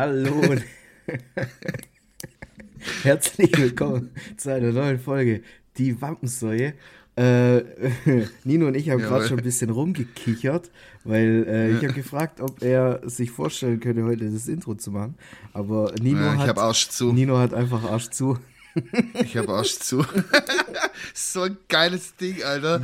Hallo und herzlich willkommen zu einer neuen Folge Die Wampensäue. Äh, Nino und ich haben gerade schon ein bisschen rumgekichert, weil äh, ich habe gefragt, ob er sich vorstellen könnte, heute das Intro zu machen. Aber Nino, Ja, hat. Nino hat einfach Arsch zu. Ich habe Arsch zu. so ein geiles Ding, Alter.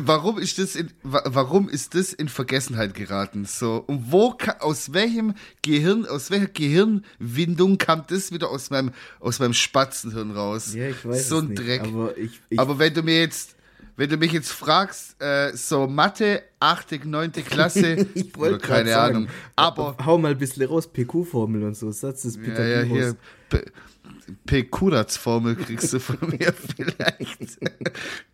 Warum ist das in, wa- warum ist das in Vergessenheit geraten? So, und wo, aus welchem Gehirn, aus welcher Gehirnwindung kam das wieder aus meinem, aus meinem Spatzenhirn raus? Ja, ich weiß so ein nicht, Dreck. aber ich, ich Aber wenn du mir jetzt, wenn du mich jetzt fragst, äh, so Mathe, 8., 9. Klasse, Ich oder keine sagen, Ahnung, aber hau mal ein bisschen raus, PQ-Formel und so, Satz des Ja, Peter ja, Pythagorus. hier. P- Pekuratz-Formel kriegst du von mir vielleicht.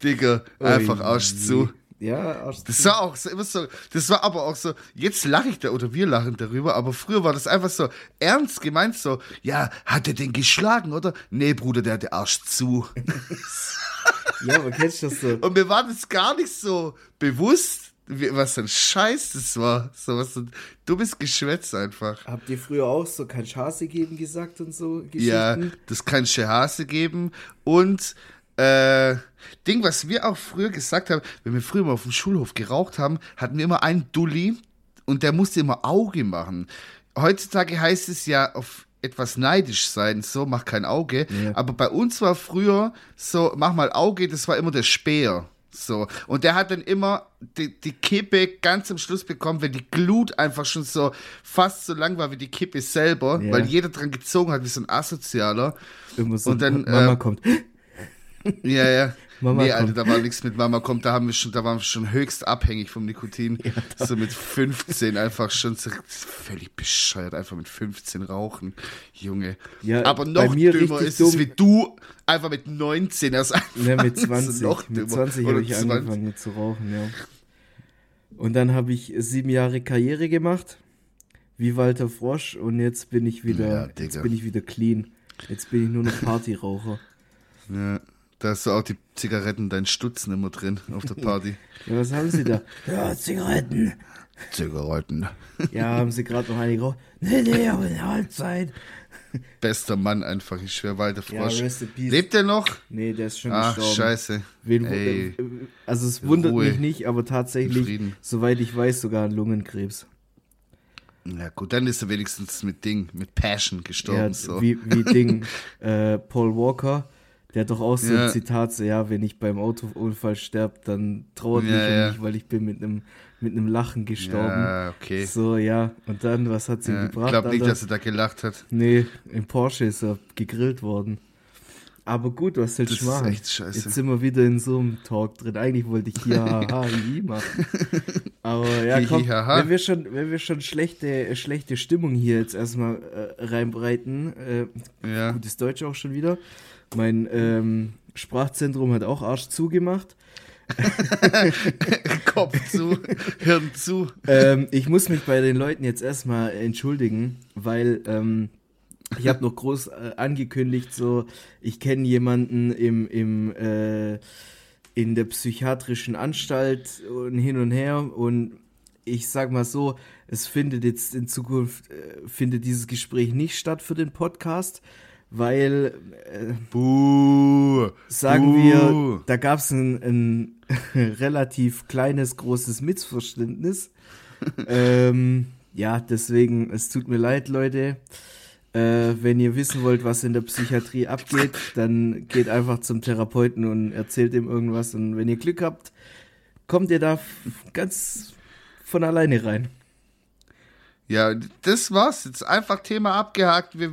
Digga, einfach. Arsch zu. Ja, Arsch zu. Das war auch so, immer so, das war aber auch so, jetzt lache ich da oder wir lachen darüber, aber früher war das einfach so ernst gemeint, so, ja, hat er den geschlagen, oder? Nee, Bruder, der hatte Arsch zu. Ja, aber kennst du das so? Und mir war das gar nicht so bewusst, was für ein Scheiß das war. So was ein dummes Geschwätz einfach. Habt ihr früher auch so kein Chance geben gesagt und so Geschichten? Ja, das kann Hase geben. Und äh, Ding, was wir auch früher gesagt haben, wenn wir früher mal auf dem Schulhof geraucht haben, hatten wir immer einen Dulli und der musste immer Auge machen. Heutzutage heißt es ja auf etwas neidisch sein, so, mach kein Auge. Ja. Aber bei uns war früher so, mach mal Auge, das war immer der Speer. So. Und der hat dann immer die, die Kippe ganz am Schluss bekommen, wenn die Glut einfach schon so fast so lang war wie die Kippe selber, Ja. weil jeder dran gezogen hat wie so ein Asozialer. Immer so, Und dann, Mama äh, kommt. Ja, ja. Mama nee, Alter, da war nichts mit Mama kommt, da haben wir schon, da waren wir schon höchst abhängig vom Nikotin. so mit 15 einfach schon so, völlig bescheuert, einfach mit 15 rauchen, Junge. Ja, Aber noch dümmer ist es dumm. wie du, einfach mit 19 erst Ja, mit anfangen, 20. so noch mit dümmer. 20 Oder habe ich 20. angefangen zu rauchen, ja. Und dann habe ich sieben Jahre Karriere gemacht, wie Walter Frosch, und jetzt bin ich wieder, Ja, jetzt bin ich wieder clean. Jetzt bin ich nur noch Partyraucher. Ja, da hast du auch die Zigaretten, deinen Stutzen immer drin auf der Party. Ja, was haben Sie da? Ja, Zigaretten. Zigaretten. Ja, haben Sie gerade noch eine geraucht? Nee, nee, aber eine Halbzeit. Bester Mann einfach, ich schwör, Walter Ja, Frosch. in peace. Lebt er noch? Nee, der ist schon Ach, gestorben. scheiße. Wen, Ey. äh, also es wundert Ruhe. mich nicht, aber In tatsächlich, soweit ich weiß, sogar an Lungenkrebs. Ja gut, dann ist er wenigstens mit Ding, mit Passion gestorben. Ja, so. wie, wie Ding, äh, Paul Walker, der hat doch auch so Ja. ein Zitat, so, ja, wenn ich beim Autounfall sterbe, dann trauert Ja, mich ja. mich, weil ich bin mit einem mit einem Lachen gestorben. ja, okay. So, ja, und dann, was hat sie Ja, ich gebracht? glaube nicht, Alter? dass er da gelacht hat. Nee, im Porsche ist er gegrillt worden. Aber gut, was Das du ist machen? echt scheiße. Jetzt sind wir wieder in so einem Talk drin. Eigentlich wollte ich hier haha, hihi machen. Aber ja, komm, wenn wir schon, wenn wir schon schlechte, schlechte Stimmung hier jetzt erstmal äh, reinbreiten, äh, Ja. gutes Deutsch auch schon wieder. Mein ähm, Sprachzentrum hat auch Arsch zugemacht. Kopf zu, Hirn zu. ähm, ich muss mich bei den Leuten jetzt erstmal entschuldigen, weil ähm, ich habe noch groß äh, angekündigt, so ich kenne jemanden im, im äh, in der psychiatrischen Anstalt und hin und her und ich sag mal so, es findet jetzt in Zukunft äh, findet dieses Gespräch nicht statt für den Podcast, weil äh, Buh. sagen Buh. wir, da gab es ein, ein relativ kleines, großes Missverständnis. ähm, ja, deswegen, es tut mir leid, Leute. Äh, wenn ihr wissen wollt, was in der Psychiatrie abgeht, dann geht einfach zum Therapeuten und erzählt ihm irgendwas. Und wenn ihr Glück habt, kommt ihr da ganz von alleine rein. Ja, das war's. Jetzt einfach Thema abgehakt. Wir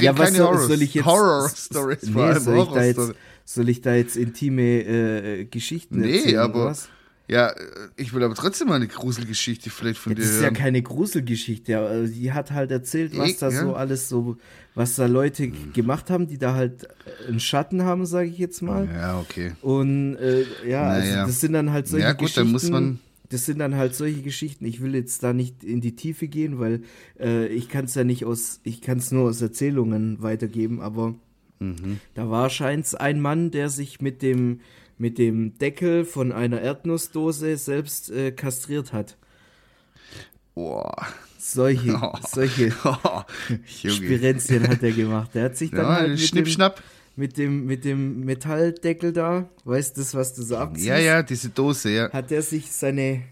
Ja, was soll, Horror, soll ich jetzt. Horror Stories. Nee, vor allem soll, ich da jetzt, soll ich da jetzt intime äh, Geschichten Nee, erzählen? aber- oder was? Ja, ich will aber trotzdem mal eine Gruselgeschichte vielleicht von Ja, dir das ist ja keine Gruselgeschichte. aber Die hat halt erzählt, was Ich, da ja. so alles so, was da Leute gemacht haben, die da halt einen Schatten haben, sage ich jetzt mal. ja, okay. Und äh, ja, also Naja. das sind dann halt solche Ja, gut, Geschichten. dann muss man- Das sind dann halt solche Geschichten. Ich will jetzt da nicht in die Tiefe gehen, weil äh, ich kann es ja nicht aus, ich kann es nur aus Erzählungen weitergeben. Aber Mhm. da war scheint's ein Mann, der sich mit dem mit dem Deckel von einer Erdnussdose selbst äh, kastriert hat. Boah. Solche, Oh. solche Oh, Junge. Spirenzchen hat er gemacht. Der hat sich dann Ja, halt mit schnipp, dem, schnapp. Mit dem mit dem Metalldeckel da, weißt du, das, was du so abziehst, Ja, ja, diese Dose, ja. hat er sich seine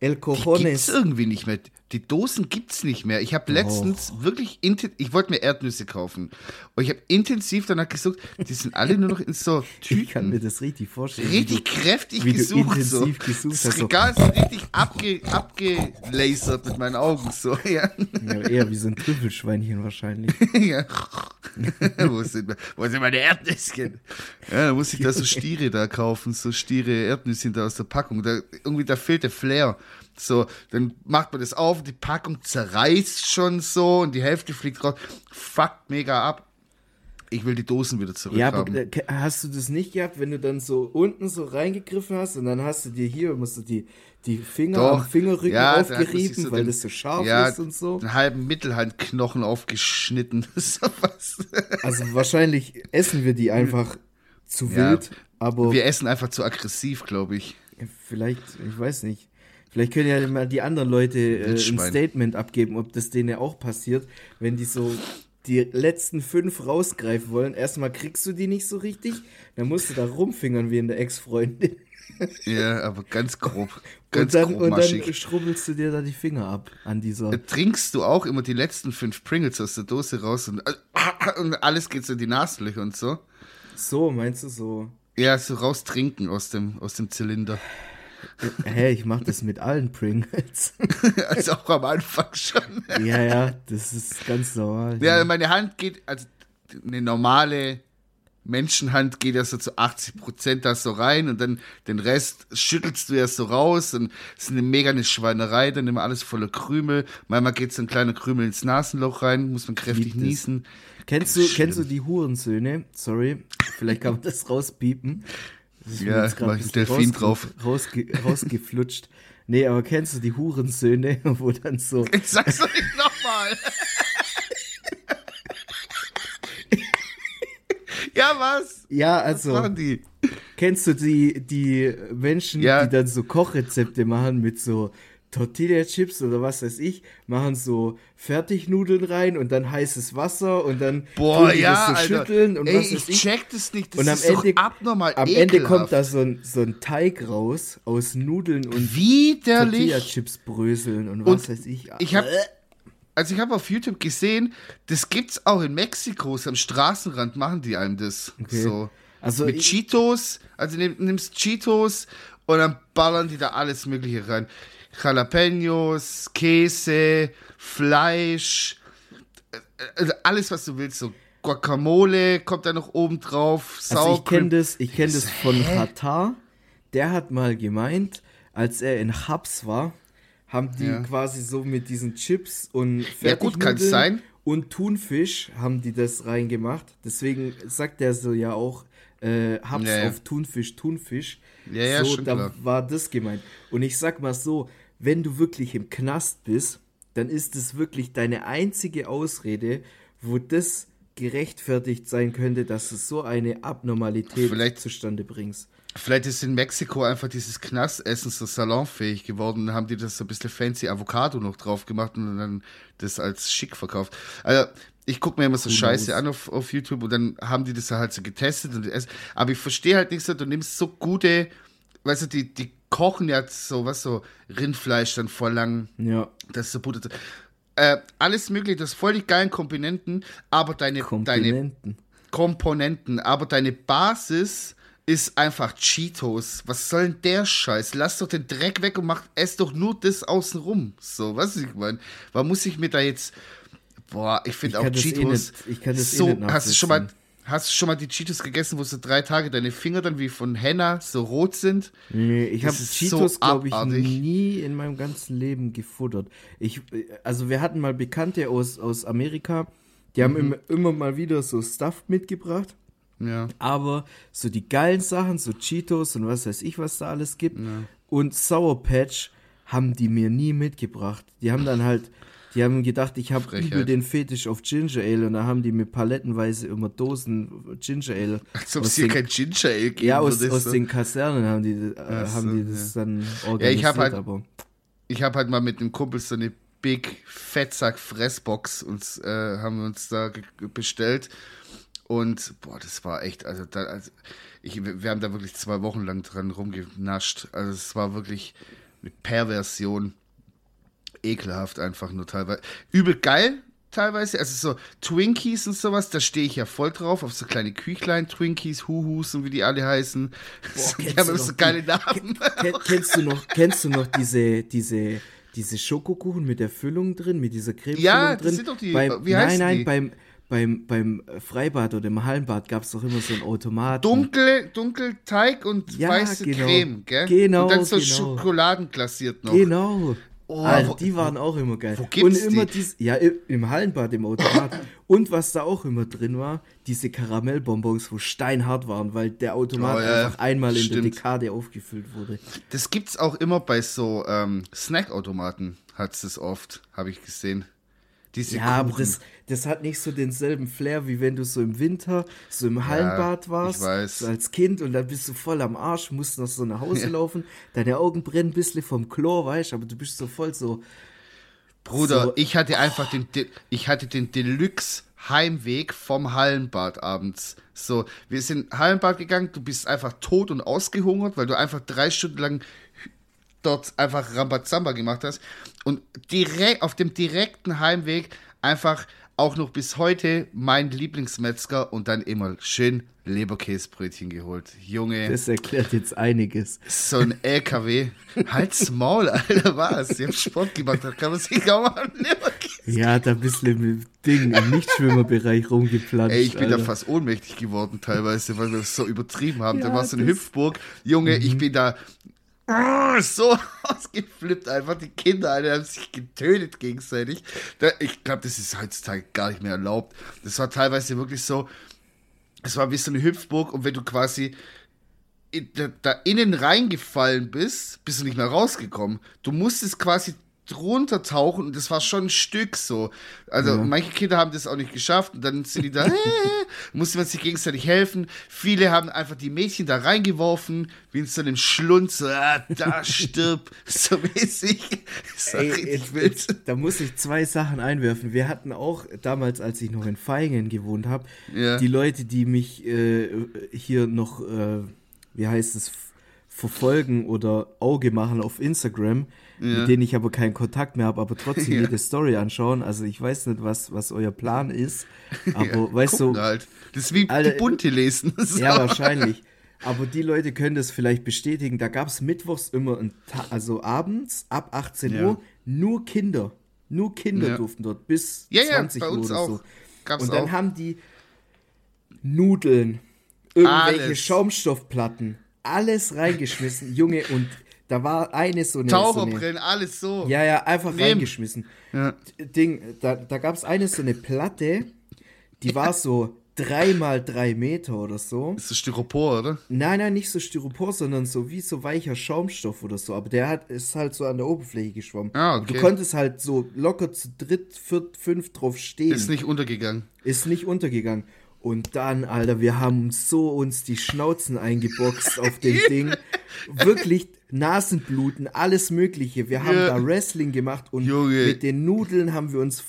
El Die gibt's Cojones irgendwie nicht mehr. Die Dosen gibt's nicht mehr. Ich habe letztens wirklich inten ich wollte mir Erdnüsse kaufen und ich habe intensiv danach gesucht, die sind alle nur noch in so Ich kann mir Tüten. das richtig vorstellen. Richtig kräftig wie du gesucht so. gesucht das hast, so. Regal ist richtig abge, abgelasert mit meinen Augen so. Ja. ja, eher wie so ein Trüffelschweinchen wahrscheinlich. ja. wo, sind, wo sind meine Erdnüsschen? Ja, da muss ich da so Stiere da kaufen, so Stiere Erdnüsschen da aus der Packung. Da, irgendwie, da fehlt der Flair. So, dann macht man das auf, die Packung zerreißt schon so und die Hälfte fliegt raus. Fuckt mega ab. Ich will die Dosen wieder Ja, aber äh, hast du das nicht gehabt, wenn du dann so unten so reingegriffen hast und dann hast du dir hier, musst du die, die Finger Doch. am Fingerrücken Ja, aufgerieben, so weil den- das so scharf ja, ist und so? einen halben Mittelhandknochen aufgeschnitten. Also wahrscheinlich essen wir die einfach zu Ja, wild, aber Wir essen einfach zu aggressiv, glaube ich. vielleicht, ich weiß nicht. Vielleicht können ja mal die anderen Leute äh, ein. Statement abgeben, ob das denen auch passiert, wenn die so die letzten fünf rausgreifen wollen. Erstmal kriegst du die nicht so richtig, dann musst du da rumfingern wie in der Ex-Freundin. Ja, aber ganz grob. Und Ganz dann, und dann schrubbelst du dir da die Finger ab an dieser. Trinkst du auch immer die letzten fünf Pringles aus der Dose raus und, und alles geht so in die Nasenlöcher und so? So, meinst du so? Ja, so raus trinken aus dem, aus dem Zylinder. Hä, ich mach das mit allen Pringles. also auch am Anfang schon. ja, ja, das ist ganz normal. Ja, meine Hand geht, also eine normale Menschenhand geht ja so zu 80 Prozent da so rein und dann den Rest schüttelst du ja so raus und es ist eine mega eine Schweinerei, dann immer alles voller Krümel. Manchmal geht so ein kleiner Krümel ins Nasenloch rein, muss man kräftig das. niesen. Kennst du, Schlimm. kennst du die Hurensöhne? Sorry, vielleicht kann man das rauspiepen. Ja, grad mach ein ich bisschen Delfin drauf. Rausge rausgeflutscht. Nee, aber kennst du die Hurensöhne, wo dann so. Ich sag's nicht nochmal. ja, was? Ja, Was also, machen die? kennst du die, die Menschen, Ja. die dann so Kochrezepte machen mit so Tortilla-Chips oder was weiß ich, machen so Fertignudeln rein und dann heißes Wasser und dann Boah, ja, das so Alter. schütteln und Ey, was weiß ich check das nicht. Das Und am ist Ende, doch abnormal am Ende ekelhaft. kommt da so ein, so ein Teig raus aus Nudeln und Widerlich. Tortilla-Chips bröseln und was Und weiß ich. Ich habe also ich habe auf YouTube gesehen, das gibt's auch in Mexiko, am Straßenrand machen die einem das Okay. so. Also mit ich- Cheetos, also nimm, nimmst Cheetos und dann ballern die da alles mögliche rein. Jalapenos, Käse, Fleisch, äh, also alles was du willst, so Guacamole kommt da noch oben drauf, Also ich Sour kenne das, ich kenn das von Katar. Der hat mal gemeint, als er in Hubs war, haben die Ja. quasi so mit diesen Chips und Ja, gut, kann's sein. und Thunfisch haben die das reingemacht. Deswegen sagt er so ja auch äh, Hubs Ja, auf Thunfisch, Thunfisch. Ja, ja, so, schon da klar. war das gemeint. Und ich sag mal so, wenn du wirklich im Knast bist, dann ist es wirklich deine einzige Ausrede, wo das gerechtfertigt sein könnte, dass du so eine Abnormalität Vielleicht- zustande bringst. Vielleicht ist in Mexiko einfach dieses Knastessen so salonfähig geworden. Dann haben die das so ein bisschen fancy Avocado noch drauf gemacht und dann das als schick verkauft. Also, ich gucke mir immer so Scheiße an auf, auf YouTube und dann haben die das halt so getestet. Und essen. Aber ich verstehe halt nicht so, du nimmst so gute, weißt du, die, die kochen ja so, was so, Rindfleisch dann voll lang, Ja, das ist so Butter. Äh, alles mögliche, das voll die geilen Komponenten, aber deine, deine Komponenten. Komponenten, aber deine Basis ist einfach Cheetos. Was soll denn der Scheiß? Lass doch den Dreck weg und mach, ess doch nur das außenrum. So, was ich meine. Warum muss ich mir da jetzt. Boah, ich finde auch eh Cheetos. nicht- ich kann das eh so, nicht hast du schon mal. Hast du schon mal die Cheetos gegessen, wo so drei Tage deine Finger dann wie von Henna so rot sind? Nee, ich habe Cheetos, so glaube ich, nie in meinem ganzen Leben gefuttert. Ich, also wir hatten mal Bekannte aus, aus Amerika, die Mhm. haben immer, immer mal wieder so Stuff mitgebracht. Ja. Aber so die geilen Sachen, so Cheetos und was weiß ich, was da alles gibt, und Sour Patch haben die mir nie mitgebracht. Die haben dann halt, die haben gedacht, ich habe übel den Fetisch auf Ginger Ale und da haben die mir palettenweise immer Dosen Ginger Ale. Als ob es hier den- kein Ginger Ale geben ja, aus, aus so. den Kasernen haben die, äh, Ach haben so, die das dann Ja, organisiert, ich hab halt- aber Ich habe halt mal mit einem Kumpel so eine Big Fettsack Fressbox uns äh, haben wir uns da bestellt und boah, das war echt, also, da, also ich, wir haben da wirklich zwei Wochen lang dran rumgenascht. Also es war wirklich eine Perversion. Ekelhaft einfach nur teilweise. Übel geil teilweise. Also so Twinkies und sowas, da stehe ich ja voll drauf. Auf so kleine Küchlein, Twinkies, Huhus und wie die alle heißen. Boah, die haben so geile Namen. Kenn, kennst du noch, kennst du noch diese, diese, diese Schokokuchen mit der Füllung drin, mit dieser Cremefüllung ja, drin? Ja, das sind doch die, beim, wie heißt Nein, nein, die? beim beim, beim Freibad oder im Hallenbad gab es doch immer so einen Automat. Dunkel, dunkel Teig und ja, weiße genau. Creme, gell? Genau. Und dann so genau. Schokoladen glasiert noch. Genau. Oh, Alter, die waren auch immer geil. Wo gibt's und immer die? Dies, ja, im Hallenbad, im Automat. und was da auch immer drin war, diese Karamellbonbons, wo steinhart waren, weil der Automat oh, ja, einfach einmal stimmt. in der Dekade aufgefüllt wurde. Das gibt's auch immer bei so ähm, Snackautomaten, hat es oft, habe ich gesehen. Diese ja, Kuchen. aber das, das hat nicht so denselben Flair, wie wenn du so im Winter so im Hallenbad ja, warst, so als Kind und dann bist du voll am Arsch, musst noch so nach Hause ja. laufen, deine Augen brennen ein bisschen vom Chlor, weißt aber du bist so voll so. Bruder, so, ich hatte einfach den, ich hatte den Deluxe Heimweg vom Hallenbad abends. So, wir sind Hallenbad gegangen, du bist einfach tot und ausgehungert, weil du einfach drei Stunden lang dort einfach Rambazamba gemacht hast. Und direkt auf dem direkten Heimweg einfach auch noch bis heute mein Lieblingsmetzger und dann immer schön Leberkäsebrötchen geholt. Junge. Das erklärt jetzt einiges. So ein LKW. Halt's Maul, Alter, was? Ich hab Sport gemacht, da kann man sich kaum an Leberkäse. Ja, da bist du im Ding, im Nichtschwimmerbereich rumgeplanscht. Ey, ich bin Alter. da fast ohnmächtig geworden teilweise, weil wir es so übertrieben haben. Ja, da war so eine Hüpfburg. Junge, mhm. ich bin da so ausgeflippt einfach. Die Kinder alle haben sich getötet gegenseitig. Ich glaube, das ist heutzutage gar nicht mehr erlaubt. Das war teilweise wirklich so, es war wie so eine Hüpfburg und wenn du quasi da innen reingefallen bist, bist du nicht mehr rausgekommen. Du musstest quasi drunter tauchen und das war schon ein Stück so. Also ja. manche Kinder haben das auch nicht geschafft und dann sind die da, äh, musste man sich gegenseitig helfen. Viele haben einfach die Mädchen da reingeworfen, wie in so einem Schlund, so, ah, da stirb, so mäßig. So Ey, jetzt, jetzt, da muss ich zwei Sachen einwerfen. Wir hatten auch damals, als ich noch in Feingen gewohnt habe, ja. die Leute, die mich äh, hier noch, äh, wie heißt es, verfolgen oder Auge machen auf Instagram, ja. mit denen ich aber keinen Kontakt mehr habe, aber trotzdem ja. jede Story anschauen. Also ich weiß nicht, was, was euer Plan ist, aber ja, weißt du. Halt. Das ist wie Alter, die Bunte lesen. Ja, wahrscheinlich. Aber die Leute können das vielleicht bestätigen. Da gab es mittwochs immer, also abends ab 18 ja. Uhr, nur Kinder. Nur Kinder durften dort bis ja, 20 Uhr oder so. Gab's Und dann auch. haben die Nudeln, irgendwelche Alles. Schaumstoffplatten, alles reingeschmissen, Junge, und da war eine so eine. Taucherbrillen, so alles so. Ja, ja, einfach Nehm. reingeschmissen. Ja. Ding, da, da gab es eine so eine Platte, die war so drei mal drei Meter oder so. Ist das Styropor, oder? Nein, nein, nicht so Styropor, sondern so wie so weicher Schaumstoff oder so. Aber der hat, ist halt so an der Oberfläche geschwommen. Ah, okay. Du konntest halt so locker zu dritt, viert, fünf drauf stehen. Ist nicht untergegangen. Ist nicht untergegangen. Und dann, Alter, wir haben so uns die Schnauzen eingeboxt auf dem Ding. Wirklich Nasenbluten, alles Mögliche. Wir haben ja. da Wrestling gemacht und Junge. mit den Nudeln haben wir uns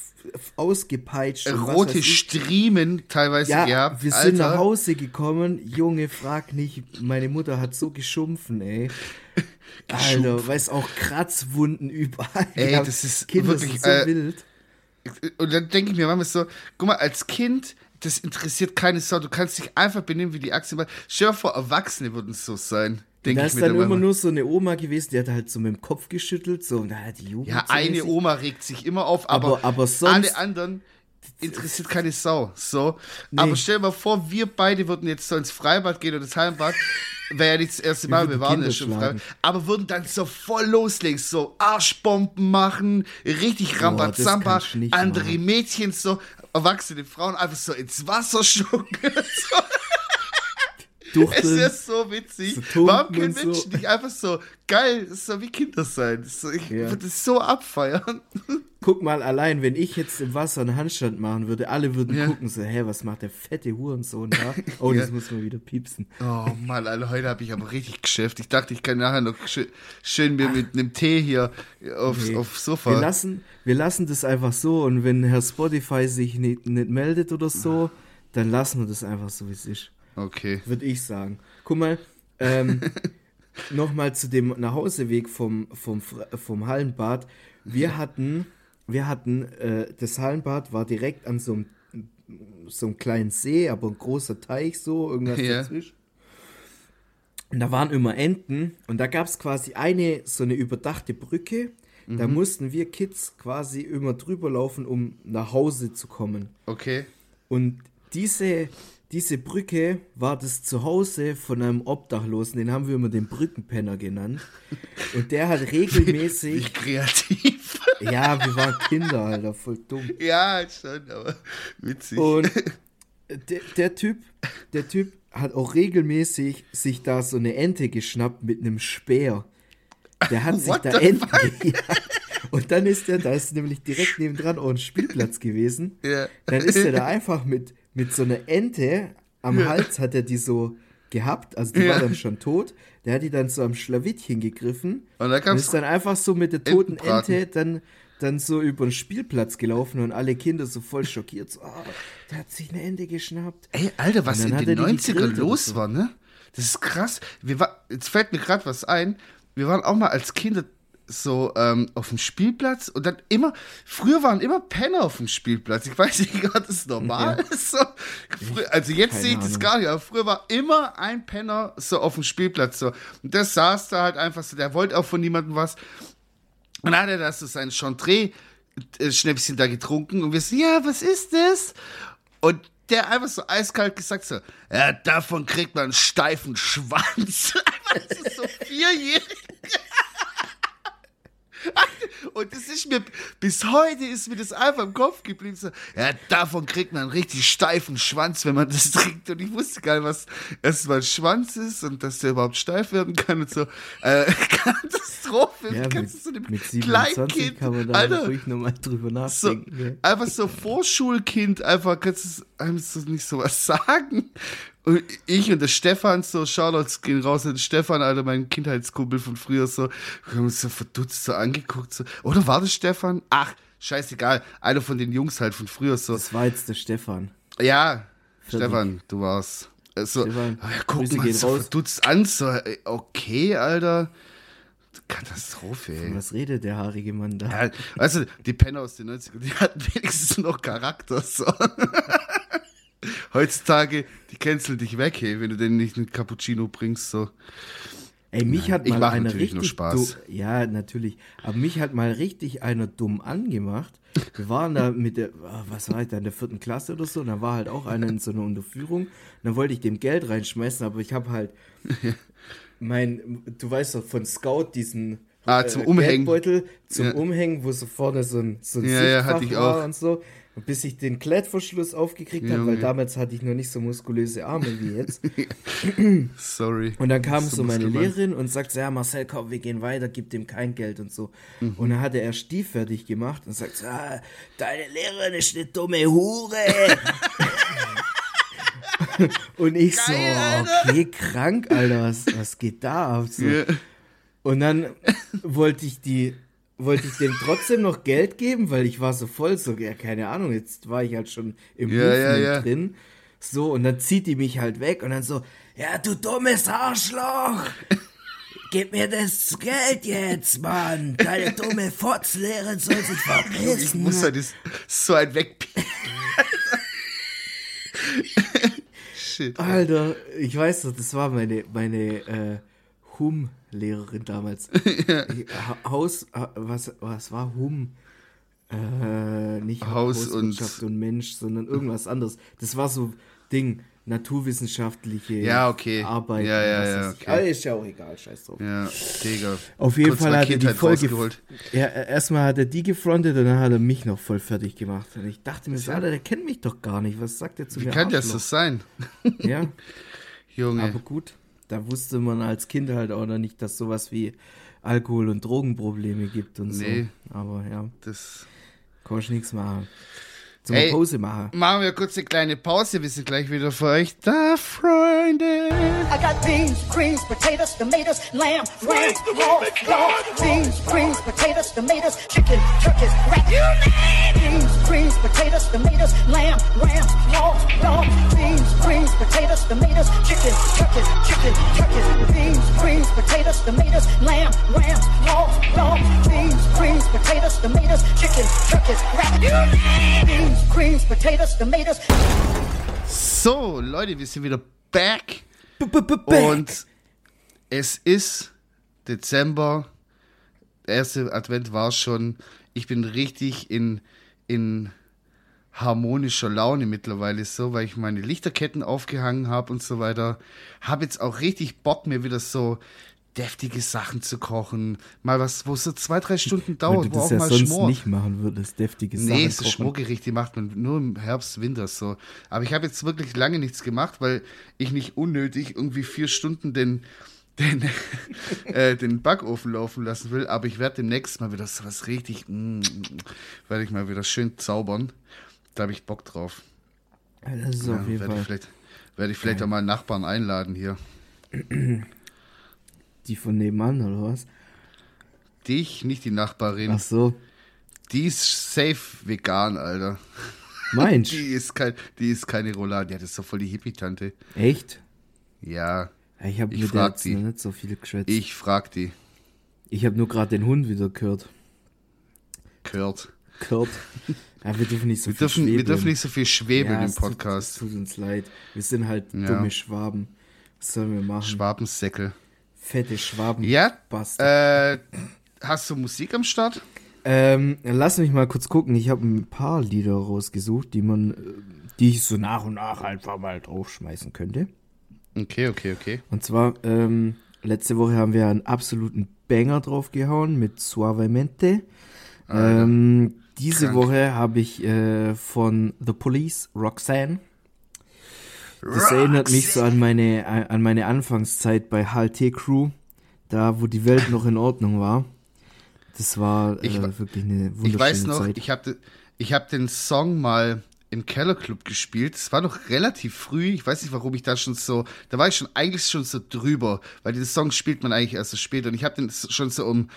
ausgepeitscht. Rote Striemen teilweise ja, gehabt. Wir sind nach Hause gekommen. Junge, frag nicht. Meine Mutter hat so geschumpfen, ey. Alter, weiß auch Kratzwunden überall. Ey, das ist Kinder wirklich so äh, wild. Und dann denke ich mir manchmal so, guck mal, als Kind das interessiert keine Sau. Du kannst dich einfach benehmen wie die Aktien. Stell dir vor, Erwachsene würden so sein. Da ist dann immer nur so eine Oma gewesen, die hat halt so mit dem Kopf geschüttelt. So, und die Jugend ja, eine Oma regt sich immer auf, aber, aber, aber sonst, alle anderen interessiert keine Sau. So. Nee. Aber stell dir mal vor, wir beide würden jetzt so ins Freibad gehen oder ins Hallenbad. Wäre ja nicht das erste Mal, wir, wir waren ja schon frei. Aber würden dann so voll loslegen, so Arschbomben machen, richtig Rambazamba, andere machen. Mädchen so, erwachsene Frauen einfach so ins Wasser schucken. Es ist so witzig. Warum können und so. Menschen nicht einfach so geil, das so wie Kinder sein? Das so, ich Ja. würde das so abfeiern. Guck mal, allein, wenn ich jetzt im Wasser einen Handstand machen würde, alle würden Ja. gucken, so, hä, was macht der fette Hurensohn da? Oh, das Ja. muss man wieder piepsen. Oh Mann, Alter, heute habe ich aber richtig geschäft. Ich dachte, ich kann nachher noch schön, schön mir mit einem Tee hier aufs, Nee. aufs Wir Sofa. lassen, wir lassen das einfach so und wenn Herr Spotify sich nicht, nicht meldet oder so, dann lassen wir das einfach so, wie es ist. Okay. Würde ich sagen. Guck mal, ähm, nochmal zu dem Nachhauseweg vom, vom, vom Hallenbad. Wir hatten, wir hatten, äh, das Hallenbad war direkt an so einem, so einem kleinen See, aber ein großer Teich so, irgendwas Ja. dazwischen. Und da waren immer Enten und da gab es quasi eine, so eine überdachte Brücke. Da Mhm. mussten wir Kids quasi immer drüber laufen, um nach Hause zu kommen. Okay. Und diese, diese Brücke war das Zuhause von einem Obdachlosen, den haben wir immer den Brückenpenner genannt. Und der hat Wie regelmäßig, kreativ. ja, wir waren Kinder, Alter, voll dumm. ja, schon, aber witzig. Und der, der Typ, der Typ hat auch regelmäßig sich da so eine Ente geschnappt mit einem Speer. Der hat sich What da Enten. Ja. Und dann ist der, da ist nämlich direkt nebendran auch ein Spielplatz gewesen. Ja. Dann ist er da einfach mit, mit so einer Ente am Hals, hat er die so gehabt, also die Ja. war dann schon tot. Der hat die dann so am Schlawittchen gegriffen Und da und ist dann einfach so mit der toten. Ente dann, dann so über den Spielplatz gelaufen und alle Kinder so voll schockiert. So, ah, der hat sich eine Ente geschnappt. Ey, Alter, was in den er die 90ern gegrillt oder los war, ne? Das ist krass. Wir war, jetzt fällt mir gerade was ein. Wir waren auch mal als Kinder so ähm, auf dem Spielplatz und dann immer, früher waren immer Penner auf dem Spielplatz. Ich weiß nicht, ob das normal ist. So. Frü- Also jetzt sehe ich das gar nicht, aber früher war immer ein Penner so auf dem Spielplatz. So. Und der saß da halt einfach so, der wollte auch von niemandem was. Und dann hat er das so sein Chantre äh, da getrunken und wir so, ja, was ist das? Und der einfach so eiskalt gesagt so, ja, davon kriegt man einen steifen Schwanz. das ist so vierjährig. Und das ist mir, bis heute ist mir das einfach im Kopf geblieben. So, ja, davon kriegt man einen richtig steifen Schwanz, wenn man das trinkt. Und ich wusste gar nicht, was erstmal Schwanz ist und dass der überhaupt steif werden kann und so. Äh, Katastrophe. Ja, mit, kannst du so einem mit 27 Kleinkind, kann man da Alter, ruhig nochmal drüber so, nachdenken. ja. einfach so Vorschulkind, einfach kannst du einem so nicht sowas sagen. Und ich und der Stefan, so Shoutouts gehen raus an Stefan, Alter, mein Kindheitskumpel von früher, so, wir haben uns so verdutzt so angeguckt, so, oder war das Stefan? Ach, scheißegal, einer von den Jungs halt von früher, so, Das war jetzt der Stefan. ja, Völlig. Stefan, du warst. äh, So, Stefan, ah ja, guck mal, so raus. verdutzt an, so, okay, Alter. Katastrophe, ey. Was redet der haarige Mann da? Ja, du, die Penner aus den 90ern, die hatten wenigstens noch Charakter. So. Heutzutage, die canceln dich weg, hey, wenn du denen nicht einen Cappuccino bringst. So. Ey, mich hat ich mal mach einer natürlich nur richtig Spaß. ja, natürlich. Aber mich hat mal richtig einer dumm angemacht. Wir waren da mit der, ah, was war ich da, in der vierten Klasse oder so, und da war halt auch einer in so einer Unterführung. Und dann wollte ich dem Geld reinschmeißen, aber ich habe halt mein, du weißt doch, von Scout diesen Ah, zum Umhängen. Geldbeutel zum Ja. Umhängen, wo so vorne so ein, so ein Ja, ja, Sichtfach hatte ich war auch. und so. Und bis ich den Klettverschluss aufgekriegt habe, weil damals hatte ich noch nicht so muskulöse Arme wie jetzt. Sorry. Und dann kam ist so meine. Lehrerin und sagt, ja, Marcel, komm, wir gehen weiter, gib dem kein Geld und so. Mhm. Und dann hat er erst Stief fertig gemacht und sagt, ah, deine Lehrerin ist eine dumme Hure. und ich Geil, so, Alter. okay, krank, Alter, was, was geht da ab? So. Ja. Und dann wollte ich die, wollte ich dem trotzdem noch Geld geben, weil ich war so voll, so, ja, keine Ahnung, jetzt war ich halt schon im Ja, ja, ja. drin. So, und dann zieht die mich halt weg und dann so, ja, du dummes Arschloch! Gib mir das Geld jetzt, Mann! Deine dumme Fotzlehrerin soll sich Ich verpissen! muss halt das, so ein Wegpiepen. Shit. Alter, ich weiß doch, das war meine, meine äh, Hum-Lehrerin damals. Ha- Haus, ha- was, was war Hum? Äh, nicht Haus und- und, Mensch, sondern irgendwas anderes. Das war so Ding, naturwissenschaftliche Ja, okay. Arbeit. Ja, ja, ja, okay. Aber ist ja auch egal, scheiß drauf. Ja, Digga. Auf jeden Kurz Fall hat er die Folge. Ja, äh, erstmal hat er die gefrontet und dann hat er mich noch voll fertig gemacht. Und ich dachte mir, so, Alter, der kennt mich doch gar nicht. Was sagt er zu Wie mir? kann das so Arschloch? sein? Ja. Junge. Aber gut, da wusste man als Kind halt auch noch nicht, dass sowas wie Alkohol- und Drogenprobleme gibt und Nee. so. Aber ja, Das kannst nichts machen. Zum Ey. Pause machen. Machen wir kurz eine kleine Pause. Wir sind gleich wieder für euch da, Freunde. I got beans, greens, potatoes, tomatoes, lamb, lamb, raw, raw. Beans, greens, potatoes, tomatoes, chicken, turkeys, rat. You name Beans, greens, potatoes, tomatoes, lamb, lamb, raw, raw. Beans, greens, potatoes, tomatoes, chicken, turkeys, chicken, turkeys. Beans, greens, potatoes, tomatoes, lamb, lamb, raw, raw. Beans, greens, potatoes, tomatoes, chicken, turkeys, rat. You name Beans, greens, potatoes, tomatoes. So, Leute, wir sind wieder back. Back. Und es ist Dezember. Der erste Advent war schon. Ich bin richtig in, in harmonischer Laune mittlerweile so, weil ich meine Lichterketten aufgehangen habe und so weiter. Habe jetzt auch richtig Bock, mir wieder so deftige Sachen zu kochen. Mal was, wo es so zwei, drei Stunden dauert, du wo das auch ja mal sonst Schmor. nicht machen würdest, deftige Sachen Nee, so kochen. Schmorgerichte macht man nur im Herbst, Winter so. Aber ich habe jetzt wirklich lange nichts gemacht, weil ich nicht unnötig irgendwie vier Stunden den, den, äh, den Backofen laufen lassen will. Aber ich werde demnächst mal wieder so was richtig, mm, werde ich mal wieder schön zaubern. Da habe ich Bock drauf. Das ist Ja, auf jeden werde ich Fall vielleicht, werde ich vielleicht auch mal Nachbarn einladen hier. die von nebenan, oder was? Dich, nicht die Nachbarin. Ach so. Die ist safe vegan, Alter. Meinst Die ist, kein, die ist keine Roulade. Ja, das ist doch voll die Hippie-Tante. Echt? Ja, Ich habe mit der die. nicht so viel geschwätzt. ich frag die. Ich habe nur gerade den Hund wieder gehört. Gehört. Gehört. Ja, wir dürfen nicht so Wir viel dürfen, wir schwebeln. dürfen nicht so viel schweben ja, im es tut- Podcast. Es tut, uns leid. Wir sind halt Ja. dumme Schwaben. Was sollen wir machen? Schwabensäckel. Fette Schwaben. Ja, Bastard. äh, hast du Musik am Start? Ähm, lass mich mal kurz gucken. Ich habe ein paar Lieder rausgesucht, die man, die ich so nach und nach einfach mal draufschmeißen könnte. Okay, okay, okay. Und zwar, ähm, letzte Woche haben wir einen absoluten Banger draufgehauen mit Suavemente. Ähm, diese Krank. Woche habe ich äh, von The Police, Roxanne. Das erinnert mich so an meine, an meine Anfangszeit bei HLT Crew, da wo die Welt noch in Ordnung war. Das war äh, Ich wirklich eine wunderschöne Ich weiß noch, Zeit. ich habe ich hab den Song mal im Kellerclub gespielt. Es war noch relativ früh. Ich weiß nicht, warum ich da schon so, da war ich schon eigentlich schon so drüber, weil den Song spielt man eigentlich erst so spät. Und ich habe den schon so um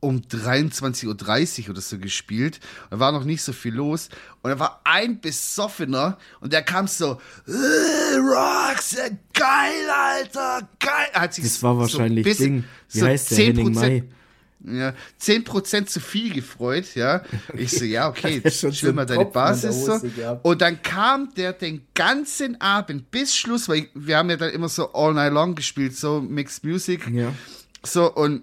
um 23.30 Uhr oder so gespielt. Da war noch nicht so viel los. Und da war ein Besoffener und der kam so, äh, Roxanne, geil, Alter, geil. Hat sich das war so wahrscheinlich bisschen- Ding. Wie so heißt der Henning 10% May? ja, 10% zu viel gefreut, ja. Ich so, ja, okay, so chill mal deine der Basis so. Gehabt? Und dann kam der den ganzen Abend bis Schluss, weil wir haben ja dann immer so all night long gespielt, so Mixed Music. Ja. So, und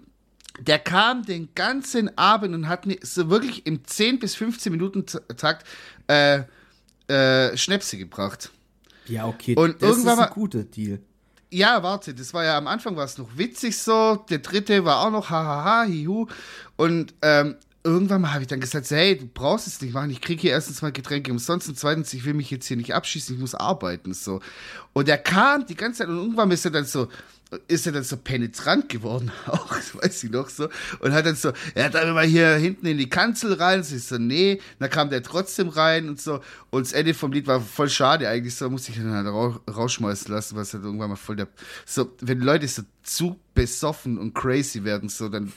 der kam den ganzen Abend und hat mir so wirklich im 10 bis 15 Minuten Takt äh, äh, Schnäpse gebracht. Ja, okay. Und das irgendwann ist ein guter Deal. Ja, warte, das war ja am Anfang war es noch witzig so, der dritte war auch noch hahaha, hihu. Und ähm, irgendwann mal habe ich dann gesagt, hey, du brauchst es nicht machen, ich kriege hier erstens mal Getränke umsonst und zweitens, ich will mich jetzt hier nicht abschießen, ich muss arbeiten, so. Und er kam die ganze Zeit und irgendwann ist er dann so, ist er dann so penetrant geworden, auch, weiß ich noch so, und hat dann so, er hat dann mal hier hinten in die Kanzel rein, und ich so, nee, dann kam der trotzdem rein und so, und das Ende vom Lied war voll schade eigentlich, so musste ich dann halt rau rausschmeißen lassen, was halt irgendwann mal voll der, so, wenn Leute so zu besoffen und crazy werden, so, dann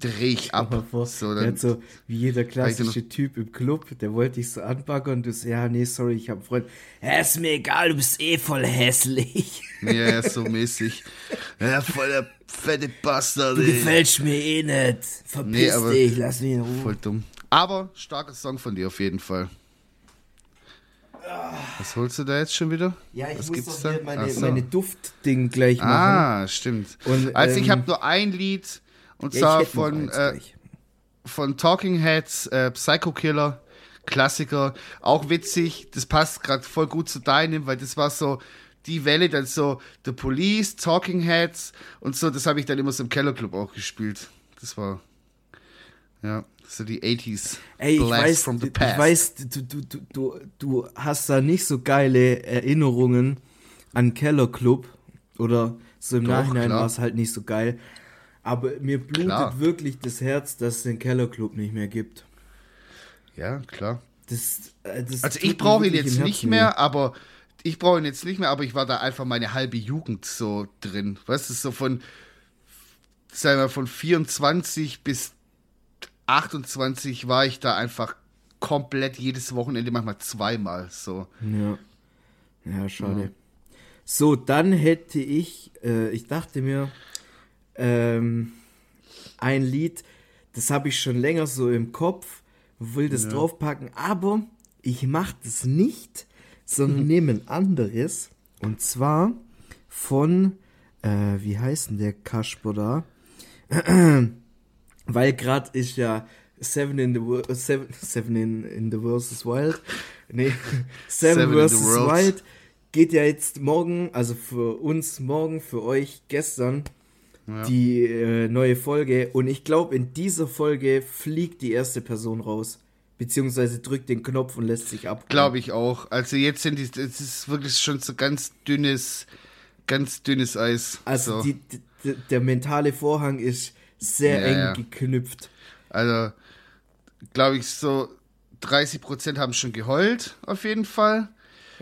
dreh ich ab, vor, so, dann, so wie jeder klassische Typ im Club, der wollte dich so anpacken und du so, ja, nee, sorry, ich habe einen Freund. Ja, ist mir egal, du bist eh voll hässlich. ja, ja, so mäßig, ja, voll der fette Bastard, Du ey. gefällst mir eh nicht. Verpiss Nee, aber- dich, lass mich in Ruhe. Voll dumm. Aber starker Song von dir auf jeden Fall. Was holst du da jetzt schon wieder? Ja, ich Was muss gibt's doch hier meine, so. meine Duftding gleich machen. Ah, stimmt. Und, also ich ähm, habe nur ein Lied und Ja, zwar ich von, äh, von Talking Heads, äh, Psycho Killer, Klassiker, auch witzig. Das passt gerade voll gut zu deinem, weil das war so die Welle, dann so The Police, Talking Heads und so. Das habe ich dann immer so im Kellerclub auch gespielt. Das war ja so die 80s. Ey, ich Blast weiß, from the ich past. weiß, du, du, du, du, hast da nicht so geile Erinnerungen an Keller Club oder so im Doch, Nachhinein war es halt nicht so geil. Aber mir blutet Klar. wirklich das Herz, dass es den Keller Club nicht mehr gibt. Ja, klar. Das, äh, das Also ich brauche ihn jetzt nicht mehr, aber ich brauche ihn jetzt nicht mehr, aber ich war da einfach meine halbe Jugend so drin. Weißt du, so von, sagen wir, von 24 bis 28 war ich da einfach komplett jedes Wochenende, manchmal zweimal so. Ja. Ja, schade. So, dann hätte ich, äh, ich dachte mir, ähm, ein Lied, das habe ich schon länger so im Kopf, will das draufpacken, aber ich mache das nicht, sondern nehme ein anderes. Und zwar von, äh, wie heißt denn der Kasper da? Weil gerade ist ja Seven in the Wo- äh, Seven, Seven in, in the Versus Wild. Nee, Seven, Seven in the versus Worlds. Wild geht ja jetzt morgen, also für uns morgen, für euch gestern die äh, neue Folge. Und ich glaube, in dieser Folge fliegt die erste Person raus. Beziehungsweise drückt den Knopf und lässt sich ab. Glaube ich auch. Also jetzt sind die, es ist wirklich schon so ganz dünnes, ganz dünnes Eis. Also so. die, die, der mentale Vorhang ist sehr Ja, eng ja. geknüpft. Also, glaube ich, so 30 Prozent haben schon geheult, auf jeden Fall.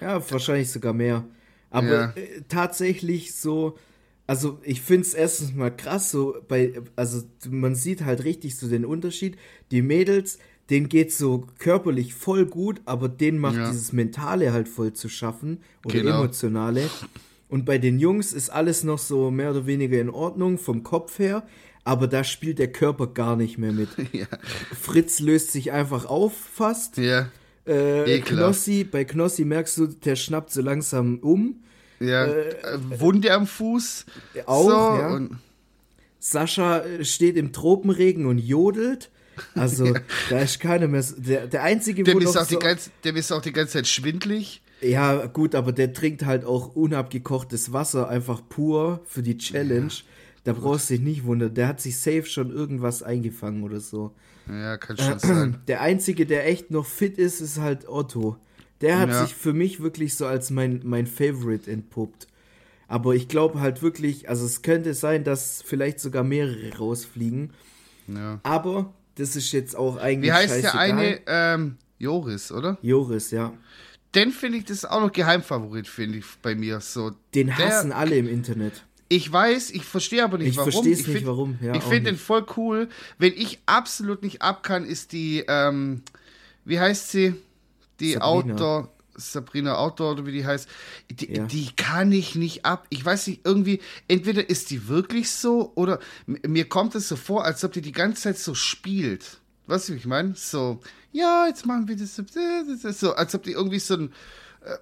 Ja, wahrscheinlich sogar mehr. Aber Ja. äh, tatsächlich so, also ich finde es erstens mal krass, so bei, also man sieht halt richtig so den Unterschied. Die Mädels, denen geht so körperlich voll gut, aber denen macht Ja. dieses Mentale halt voll zu schaffen oder Genau. emotionale. Und bei den Jungs ist alles noch so mehr oder weniger in Ordnung vom Kopf her, aber da spielt der Körper gar nicht mehr mit. Ja. Fritz löst sich einfach auf fast. Ja, Äh. Knossi, bei Knossi merkst du, der schnappt so langsam um. ja. Äh, Wunde am Fuß. auch, so, ja. Und, Sascha äh, steht im Tropenregen und jodelt. Also, da ist keiner mehr. so- Der, der einzige, dem ist, auch die so, ganze, dem ist auch die ganze Zeit schwindlig. Ja, gut, aber der trinkt halt auch unabgekochtes Wasser, einfach pur für die Challenge. Da brauchst du dich nicht wundern. Der hat sich safe schon irgendwas eingefangen oder so. Ja, kann schon sein. Der einzige, der echt noch fit ist, ist halt Otto. Der hat Ja. sich für mich wirklich so als mein, mein Favorite entpuppt. Aber ich glaube halt wirklich, also es könnte sein, dass vielleicht sogar mehrere rausfliegen. Ja. Aber das ist jetzt auch eigentlich Wie heißt der scheißegal. eine? Ähm, Joris, oder? Joris, ja. Den finde ich, das ist auch noch Geheimfavorit, finde ich, bei mir. So, Den der- hassen alle im Internet. Ich weiß, ich verstehe aber nicht Ich warum. versteh's nicht, find- warum. Ja, ich finde den nicht. voll cool. Wenn ich absolut nicht ab kann, ist die, ähm, wie heißt sie? Die Sabrina. Outdoor, Sabrina Outdoor oder wie die heißt. Die, Ja. die kann ich nicht ab. Ich weiß nicht, irgendwie, entweder ist die wirklich so oder mir kommt es so vor, als ob die die ganze Zeit so spielt. Weißt du, wie ich meine? So, ja, jetzt machen wir das, so, als ob die irgendwie so ein, äh,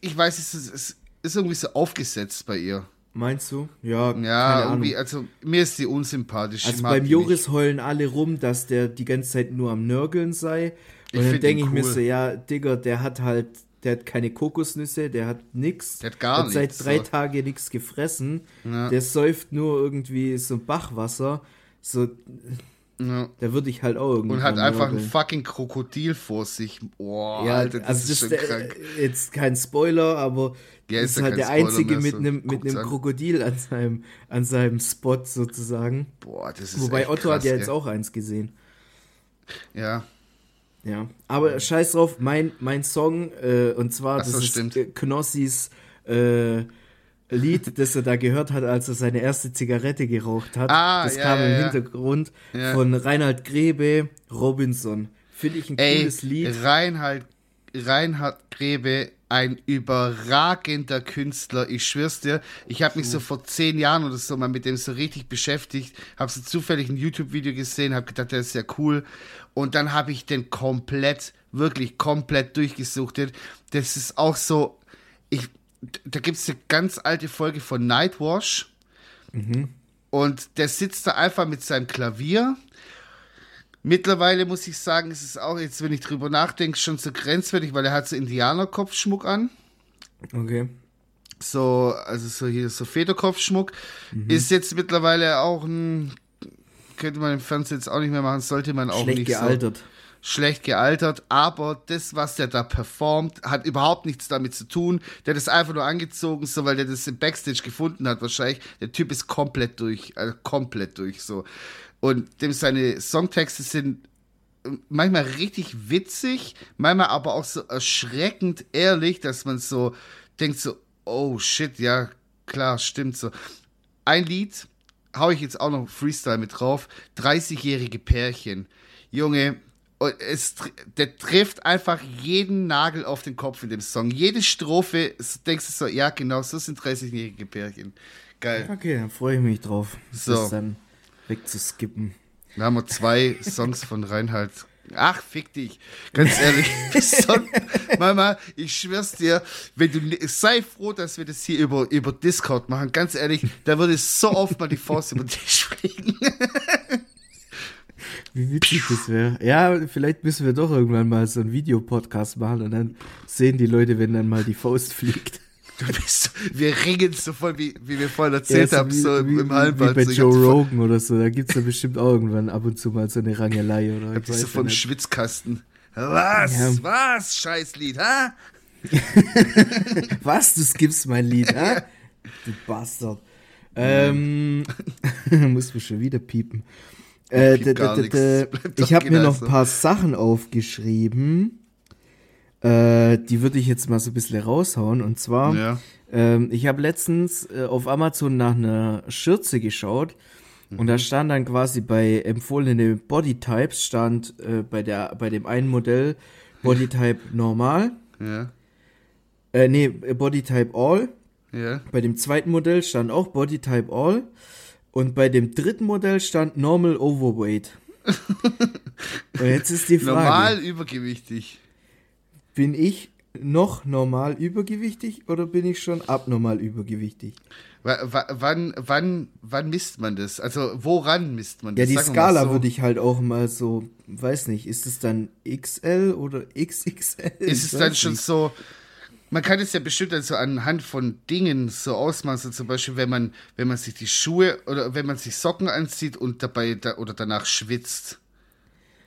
ich weiß, es ist, es ist irgendwie so aufgesetzt bei ihr. Meinst du? Ja, Ja, irgendwie, also mir ist die unsympathisch. Also ich beim Joris nicht. heulen alle rum, dass der die ganze Zeit nur am Nörgeln sei. Ich Und dann find denke ich mir cool. so, ja, Digga, der hat halt, der hat keine Kokosnüsse, der hat nix. Der hat gar hat seit nichts, drei so. Tagen nichts gefressen. Ja. Der säuft nur irgendwie so Bachwasser. So, Ja. da würde ich halt auch irgendwie. Und hat einfach ein fucking Krokodil vor sich. Boah, Ja, Alter, das also ist das schon ist krank. äh, jetzt kein Spoiler, aber Ja, ist ist halt der Spoiler einzige mehr, mit einem mit einem. Krokodil an seinem an seinem Spot sozusagen. Boah, das ist Wobei Otto krass, hat ja jetzt gell? auch eins gesehen. Ja, Ja, aber scheiß drauf, mein, mein Song, äh, und zwar, so, das stimmt. ist äh, Knossis äh, Lied, das er da gehört hat, als er seine erste Zigarette geraucht hat. Ah, das ja, kam ja, im ja. Hintergrund von Reinhard Grebe, Robinson. Finde ich ein ey, cooles Lied. Reinhard, Reinhard Grebe, ein überragender Künstler. Ich schwör's dir, ich habe mich so vor zehn Jahren oder so mal mit dem so richtig beschäftigt, habe so zufällig ein YouTube-Video gesehen, habe gedacht, der ist ja cool. Und dann habe ich den komplett, wirklich komplett durchgesuchtet. Das ist auch so, ich, da gibt's eine ganz alte Folge von Nightwash. Und der sitzt da einfach mit seinem Klavier. Mittlerweile muss ich sagen, ist es auch jetzt, wenn ich drüber nachdenke, schon so grenzwertig, weil er hat so Indianerkopfschmuck an. Okay. So, also so hier so Federkopfschmuck. Mhm. Ist jetzt mittlerweile auch ein, könnte man im Fernsehen jetzt auch nicht mehr machen, sollte man auch Schlecht nicht gealtert. schlecht gealtert, aber das, was der da performt, hat überhaupt nichts damit zu tun. Der hat es einfach nur angezogen, so weil der das im Backstage gefunden hat, wahrscheinlich. Der Typ ist komplett durch, also komplett durch, so. Und dem seine Songtexte sind manchmal richtig witzig, manchmal aber auch so erschreckend ehrlich, dass man so denkt so, oh shit, ja, klar, stimmt so. Ein Lied, hau ich jetzt auch noch Freestyle mit drauf, 30-jährige Pärchen. Junge, es, der trifft einfach jeden Nagel auf den Kopf in dem Song. Jede Strophe, denkst du so, ja genau, so sind 30-jährige Pärchen. Geil. Okay, dann freue ich mich drauf, So. das dann wegzuskippen. Da haben wir zwei Songs von Reinhard. Ach, fick dich. Ganz ehrlich. Mama, ich schwör's dir, wenn du, sei froh, dass wir das hier über, über Discord machen. Ganz ehrlich, da würde so oft mal die Faust über dich fliegen. Wie witzig das wäre. Ja, vielleicht müssen wir doch irgendwann mal so einen Videopodcast machen und dann sehen die Leute, wenn dann mal die Faust fliegt. Du bist, wir ringen so voll, wie, wie wir vorhin erzählt haben, so im, im wie, Hallenbad. wie bei Joe voll- Rogan oder so. Da gibt's ja bestimmt auch irgendwann ab und zu mal so eine Rangelei oder ich dich so weiß vom ja. Schwitzkasten. Was? Ja. Was? Scheißlied, ha? Was? Du skippst mein Lied, hä? Du Bastard. Ähm, muss mir schon wieder piepen. Äh, ich habe mir noch ein paar Sachen aufgeschrieben. Äh, die würde ich jetzt mal so ein bisschen raushauen. Und zwar, Ja. ähm, ich habe letztens äh, auf Amazon nach einer Schürze geschaut. Und Mhm. da stand dann quasi bei empfohlene Bodytypes, stand äh, bei, der, bei dem einen Modell Bodytype normal. Ja. Äh, nee, Bodytype all. Ja. Bei dem zweiten Modell stand auch Bodytype All. Und bei dem dritten Modell stand Normal Overweight. Und jetzt ist die Frage, Normal übergewichtig. Bin ich noch normal übergewichtig oder bin ich schon abnormal übergewichtig? Wa- Wann, wann, wann misst man das? Also woran misst man Ja, das? die Sagen Skala so. würde ich halt auch mal so, weiß nicht, ist es dann XL oder XXL? Ist es dann schon nicht. so, man kann es ja bestimmt dann so anhand von Dingen so ausmachen, so zum Beispiel, wenn man, wenn man sich die Schuhe oder wenn man sich Socken anzieht und dabei da, oder danach schwitzt.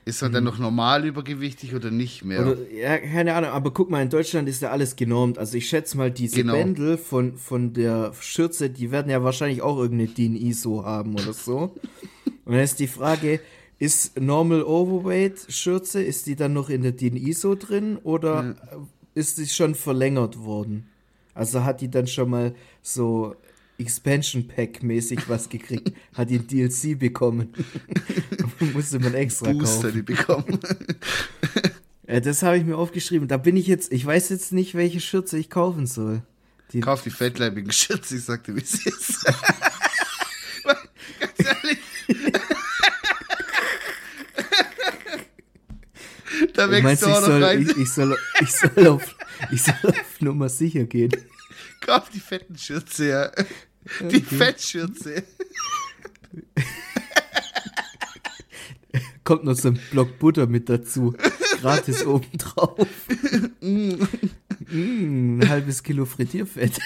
Ist man dann noch normal übergewichtig oder nicht mehr? Mhm. Oder, ja, keine Ahnung, aber guck mal, in Deutschland ist ja alles genormt. Also ich schätze mal, diese Genau. Bändel von, von der Schürze, die werden ja wahrscheinlich auch irgendeine DIN ISO haben oder so. Und dann ist die Frage, ist Normal Overweight Schürze, ist die dann noch in der DIN ISO drin oder ist die schon verlängert worden? Also hat die dann schon mal so Expansion Pack mäßig was gekriegt, hat die ein DLC bekommen. Musste man extra Booster, kaufen. die bekommen. Äh, das habe ich mir aufgeschrieben. Da bin ich jetzt, ich weiß jetzt nicht, welche Schürze ich kaufen soll. Die, Kauf die fettleibigen Schürze, ich sagte, wie es ist. Ganz ehrlich. da wächst du ich auch noch soll, rein. ich, ich, soll, ich, soll auf, ich soll auf Nummer sicher gehen. Kauf die fetten Schürze, ja. Die Fettschürze. Kommt noch so ein Block Butter mit dazu. Gratis obendrauf. mm, ein halbes Kilo Frittierfett.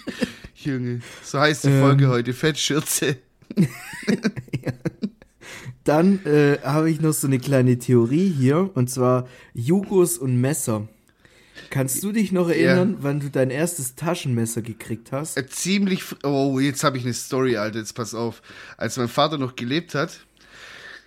Junge, so heißt die Ähm. Folge heute, Fettschürze. Dann äh, habe ich noch so eine kleine Theorie hier, und zwar Jugos und Messer. Kannst du dich noch erinnern, wann du dein erstes Taschenmesser gekriegt hast? Äh, ziemlich, oh, jetzt habe ich eine Story, Alter, jetzt pass auf. Als mein Vater noch gelebt hat,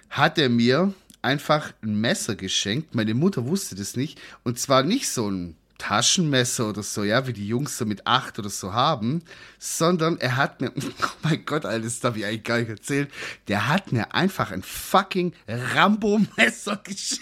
hat er mir einfach ein Messer geschenkt. Meine Mutter wusste das nicht. Und zwar nicht so ein Taschenmesser oder so, ja, wie die Jungs so mit acht oder so haben, sondern er hat mir, oh mein Gott, Alter, das darf ich eigentlich gar nicht erzählen, der hat mir einfach ein fucking Rambo-Messer geschenkt.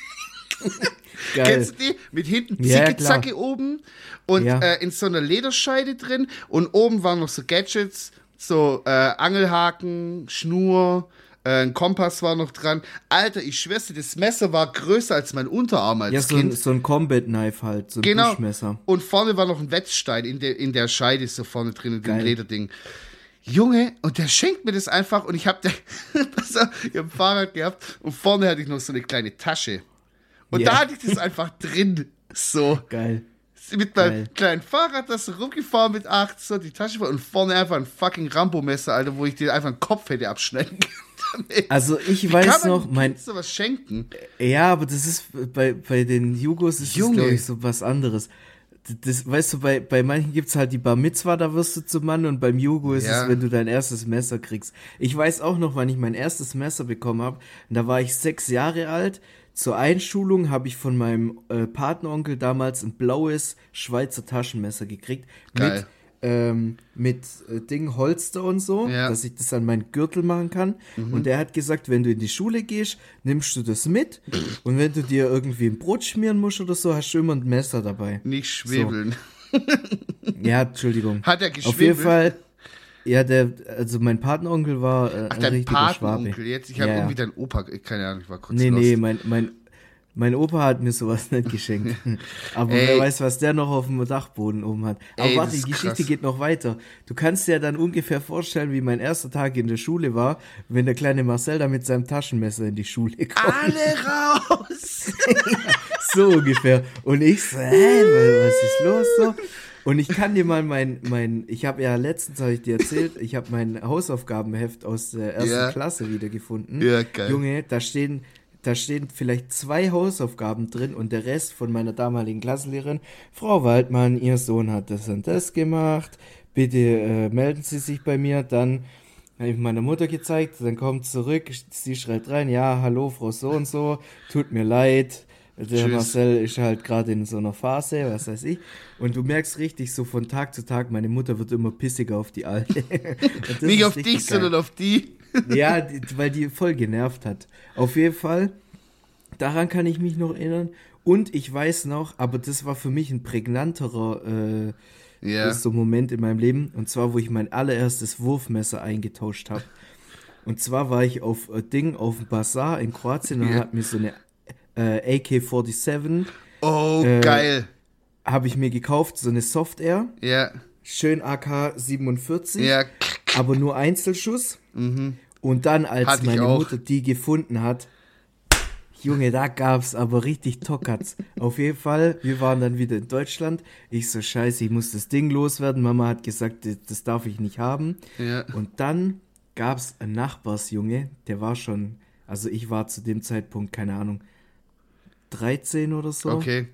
Geil. Kennst du die? Mit hinten Ja, Zicke-Zacke oben und Ja. äh, in so einer Lederscheide drin und oben waren noch so Gadgets, so äh, Angelhaken, Schnur, äh, ein Kompass war noch dran. Alter, ich schwör's dir, das Messer war größer als mein Unterarm als Ja, so ein, Kind. so ein Combat Knife halt, so ein Genau. Buschmesser. Und vorne war noch ein Wetzstein in der, in der Scheide, so vorne drin, in dem Geil. Lederding. Junge, und der schenkt mir das einfach und ich hab, der, ich hab ein Fahrrad gehabt und vorne hatte ich noch so eine kleine Tasche. Und Ja. da hatte ich das einfach drin. So. Geil. Mit meinem Geil. kleinen Fahrrad, das rumgefahren mit 8, so die Tasche voll und vorne einfach ein fucking Rambo-Messer, Alter, wo ich dir einfach den Kopf hätte abschneiden können. Also ich Wie weiß noch, mein, Kind sowas schenken. Ja, aber das ist bei, bei den Jugos ist das, Junge. glaube ich, so was anderes. Das, das, weißt du, bei, bei manchen gibt's halt die Bar Mitzwa, da wirst du zum Mann und beim Jugo ist Ja. es, wenn du dein erstes Messer kriegst. Ich weiß auch noch, wann ich mein erstes Messer bekommen habe. Da war ich sechs Jahre alt. Zur Einschulung habe ich von meinem äh, Patenonkel damals ein blaues Schweizer Taschenmesser gekriegt. Geil. Mit ähm, mit äh, Ding Holster und so, Ja. Mhm. dass ich das an meinen Gürtel machen kann. Und der hat gesagt, wenn du in die Schule gehst, nimmst du das mit. und wenn du dir irgendwie ein Brot schmieren musst oder so, hast du immer ein Messer dabei. Nicht schwebeln. Ja, Entschuldigung. Hat er Auf geschwebelt? jeden Fall. Ja, der, also mein Patenonkel war äh, Ach, ein dein Patenonkel Schwabe. jetzt. Ich habe Ja, irgendwie deinen Opa, keine Ahnung, ich war kurz Nee, lost. nee, mein, mein, mein Opa hat mir sowas nicht geschenkt. Aber Ey. wer weiß, was der noch auf dem Dachboden oben hat. Aber Ey, warte, die Geschichte krass. geht noch weiter. Du kannst dir dann ungefähr vorstellen, wie mein erster Tag in der Schule war, wenn der kleine Marcel da mit seinem Taschenmesser in die Schule kommt. Alle raus! So ungefähr. Und ich so, hä, was ist los so? Und ich kann dir mal mein, mein ich habe ja letztens, habe ich dir erzählt, ich habe mein Hausaufgabenheft aus der ersten Ja. Klasse wiedergefunden. Ja, geil. Junge, da stehen, da stehen vielleicht zwei Hausaufgaben drin und der Rest von meiner damaligen Klassenlehrerin, Frau Waldmann, Ihr Sohn hat das und das gemacht, bitte äh, melden Sie sich bei mir, dann habe ich meiner Mutter gezeigt, dann kommt zurück, sie schreibt rein, ja, hallo, Frau so und so, tut mir leid, der Tschüss. Marcel ist halt gerade in so einer Phase, was weiß ich. Und du merkst richtig, so von Tag zu Tag, meine Mutter wird immer pissiger auf die Alte. Nicht auf dich, geil. sondern auf die. Ja, weil die voll genervt hat. Auf jeden Fall, daran kann ich mich noch erinnern. Und ich weiß noch, aber das war für mich ein prägnanterer äh, Ja. so Moment in meinem Leben. Und zwar, wo ich mein allererstes Wurfmesser eingetauscht habe. Und zwar war ich auf äh, Ding, auf dem Bazar in Kroatien und Ja. hat mir so eine äh, AK-47 Oh, Äh, geil. habe ich mir gekauft, so eine Soft Air. Ja. Schön AK-47 Ja. aber nur Einzelschuss. Und dann, als Hatte meine. Mutter die gefunden hat, Junge, da gab's aber richtig Tockerts. Auf jeden Fall, wir waren dann wieder in Deutschland. Ich so, scheiße, ich muss das Ding loswerden. Mama hat gesagt, das, das darf ich nicht haben. Ja. Und dann gab's einen Nachbarsjunge, der war schon, also ich war zu dem Zeitpunkt, keine Ahnung, 13 oder so. Okay.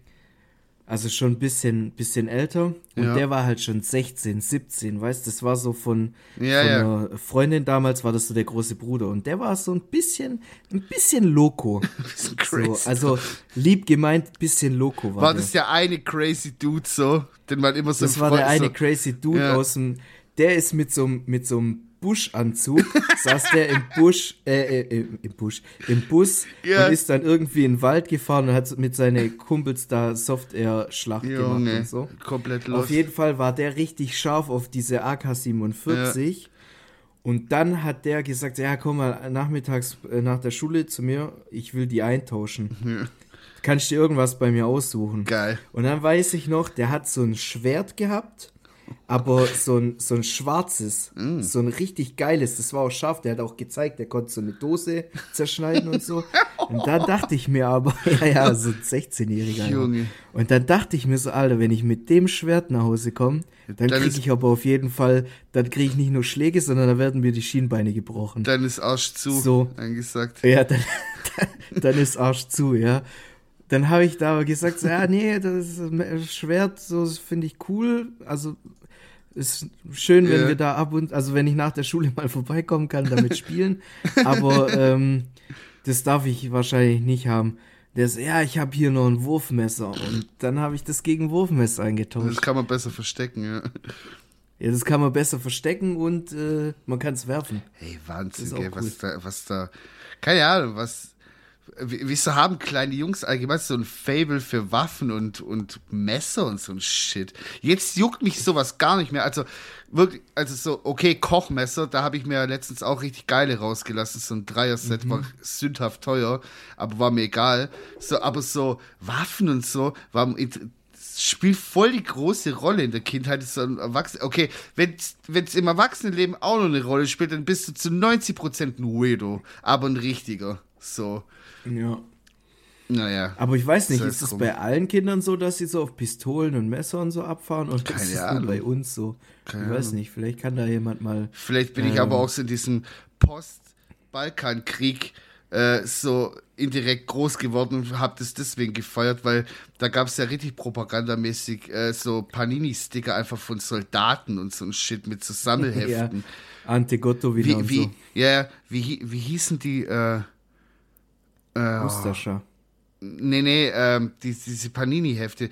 Also schon ein bisschen, bisschen älter. Und Ja. der war halt schon 16, 17, weißt Das war so von, Ja, von ja. einer Freundin damals, war das so der große Bruder. Und der war so ein bisschen, ein bisschen loco. Bisschen so, also lieb gemeint, bisschen loco war, War das der eine crazy Dude so, den man immer so Das war der Freund- eine so, crazy Dude aus dem, der ist mit so, mit so einem Buschanzug, saß der im Busch, äh, äh, im Busch, im Bus Ja. und ist dann irgendwie in den Wald gefahren und hat mit seinen Kumpels da Soft-Air-Schlacht gemacht und so. komplett los. Auf jeden Fall war der richtig scharf auf diese AK-47. Und dann hat der gesagt, ja, komm mal nachmittags äh, nach der Schule zu mir, ich will die eintauschen. Kannst du dir irgendwas bei mir aussuchen? Geil. Und dann weiß ich noch, der hat so ein Schwert gehabt, aber so ein, so ein schwarzes, Mm. so ein richtig geiles, das war auch scharf, der hat auch gezeigt, der konnte so eine Dose zerschneiden und so. Und dann dachte ich mir aber, ja, ja, so ein 16-Jähriger. ja. Junge. Und dann dachte ich mir so, Alter, wenn ich mit dem Schwert nach Hause komme, dann Dann kriege ich aber auf jeden Fall, dann kriege ich nicht nur Schläge, sondern dann werden mir die Schienbeine gebrochen. Dann ist Arsch zu, So. angesagt. Ja, dann, dann ist Arsch zu, ja. Dann habe ich da aber gesagt, so, ja, nee, das Schwert, so finde ich cool. Also ist schön, wenn Ja. wir da ab und, also wenn ich nach der Schule mal vorbeikommen kann, damit spielen. aber ähm, das darf ich wahrscheinlich nicht haben. Der so, ja, ich habe hier noch ein Wurfmesser. Und dann habe ich das gegen Wurfmesser Das eingetauscht. kann man besser verstecken, ja. Ja, das kann man besser verstecken und äh, man kann es werfen. Hey, Das Wahnsinn, gell, cool. was da, was da, keine Ahnung, was, wieso haben kleine Jungs allgemein so ein Fable für Waffen und, und Messer und so ein Shit? Jetzt juckt mich sowas gar nicht mehr, also wirklich, also so, okay, Kochmesser, da habe ich mir letztens auch richtig geile rausgelassen, so ein Dreier-Set Mhm. war sündhaft teuer, aber war mir egal, so, aber so Waffen und so, war, spielt voll die große Rolle in der Kindheit. Ist so okay, wenn es im Erwachsenenleben auch noch eine Rolle spielt, dann bist du zu 90% ein Weirdo, aber ein richtiger. So, Ja. naja. Aber ich weiß nicht, ist es bei allen Kindern so, dass sie so auf Pistolen und Messer und so abfahren? Oder Keine ist es nur bei uns so? Keine ich weiß Ahnung. nicht, vielleicht kann da jemand mal. Vielleicht bin ich Ähm. aber auch so in diesem Balkankrieg äh, so indirekt groß geworden und habe das deswegen gefeiert, weil da gab es ja richtig propagandamäßig äh, so Panini-Sticker einfach von Soldaten und so ein Shit mit so Sammelheften. ja. Ante Gottowina Wie, und wie, so. ja, wie, wie hießen die, äh, äh, Ustascha. nee, nee, ähm, die, diese Panini-Hefte.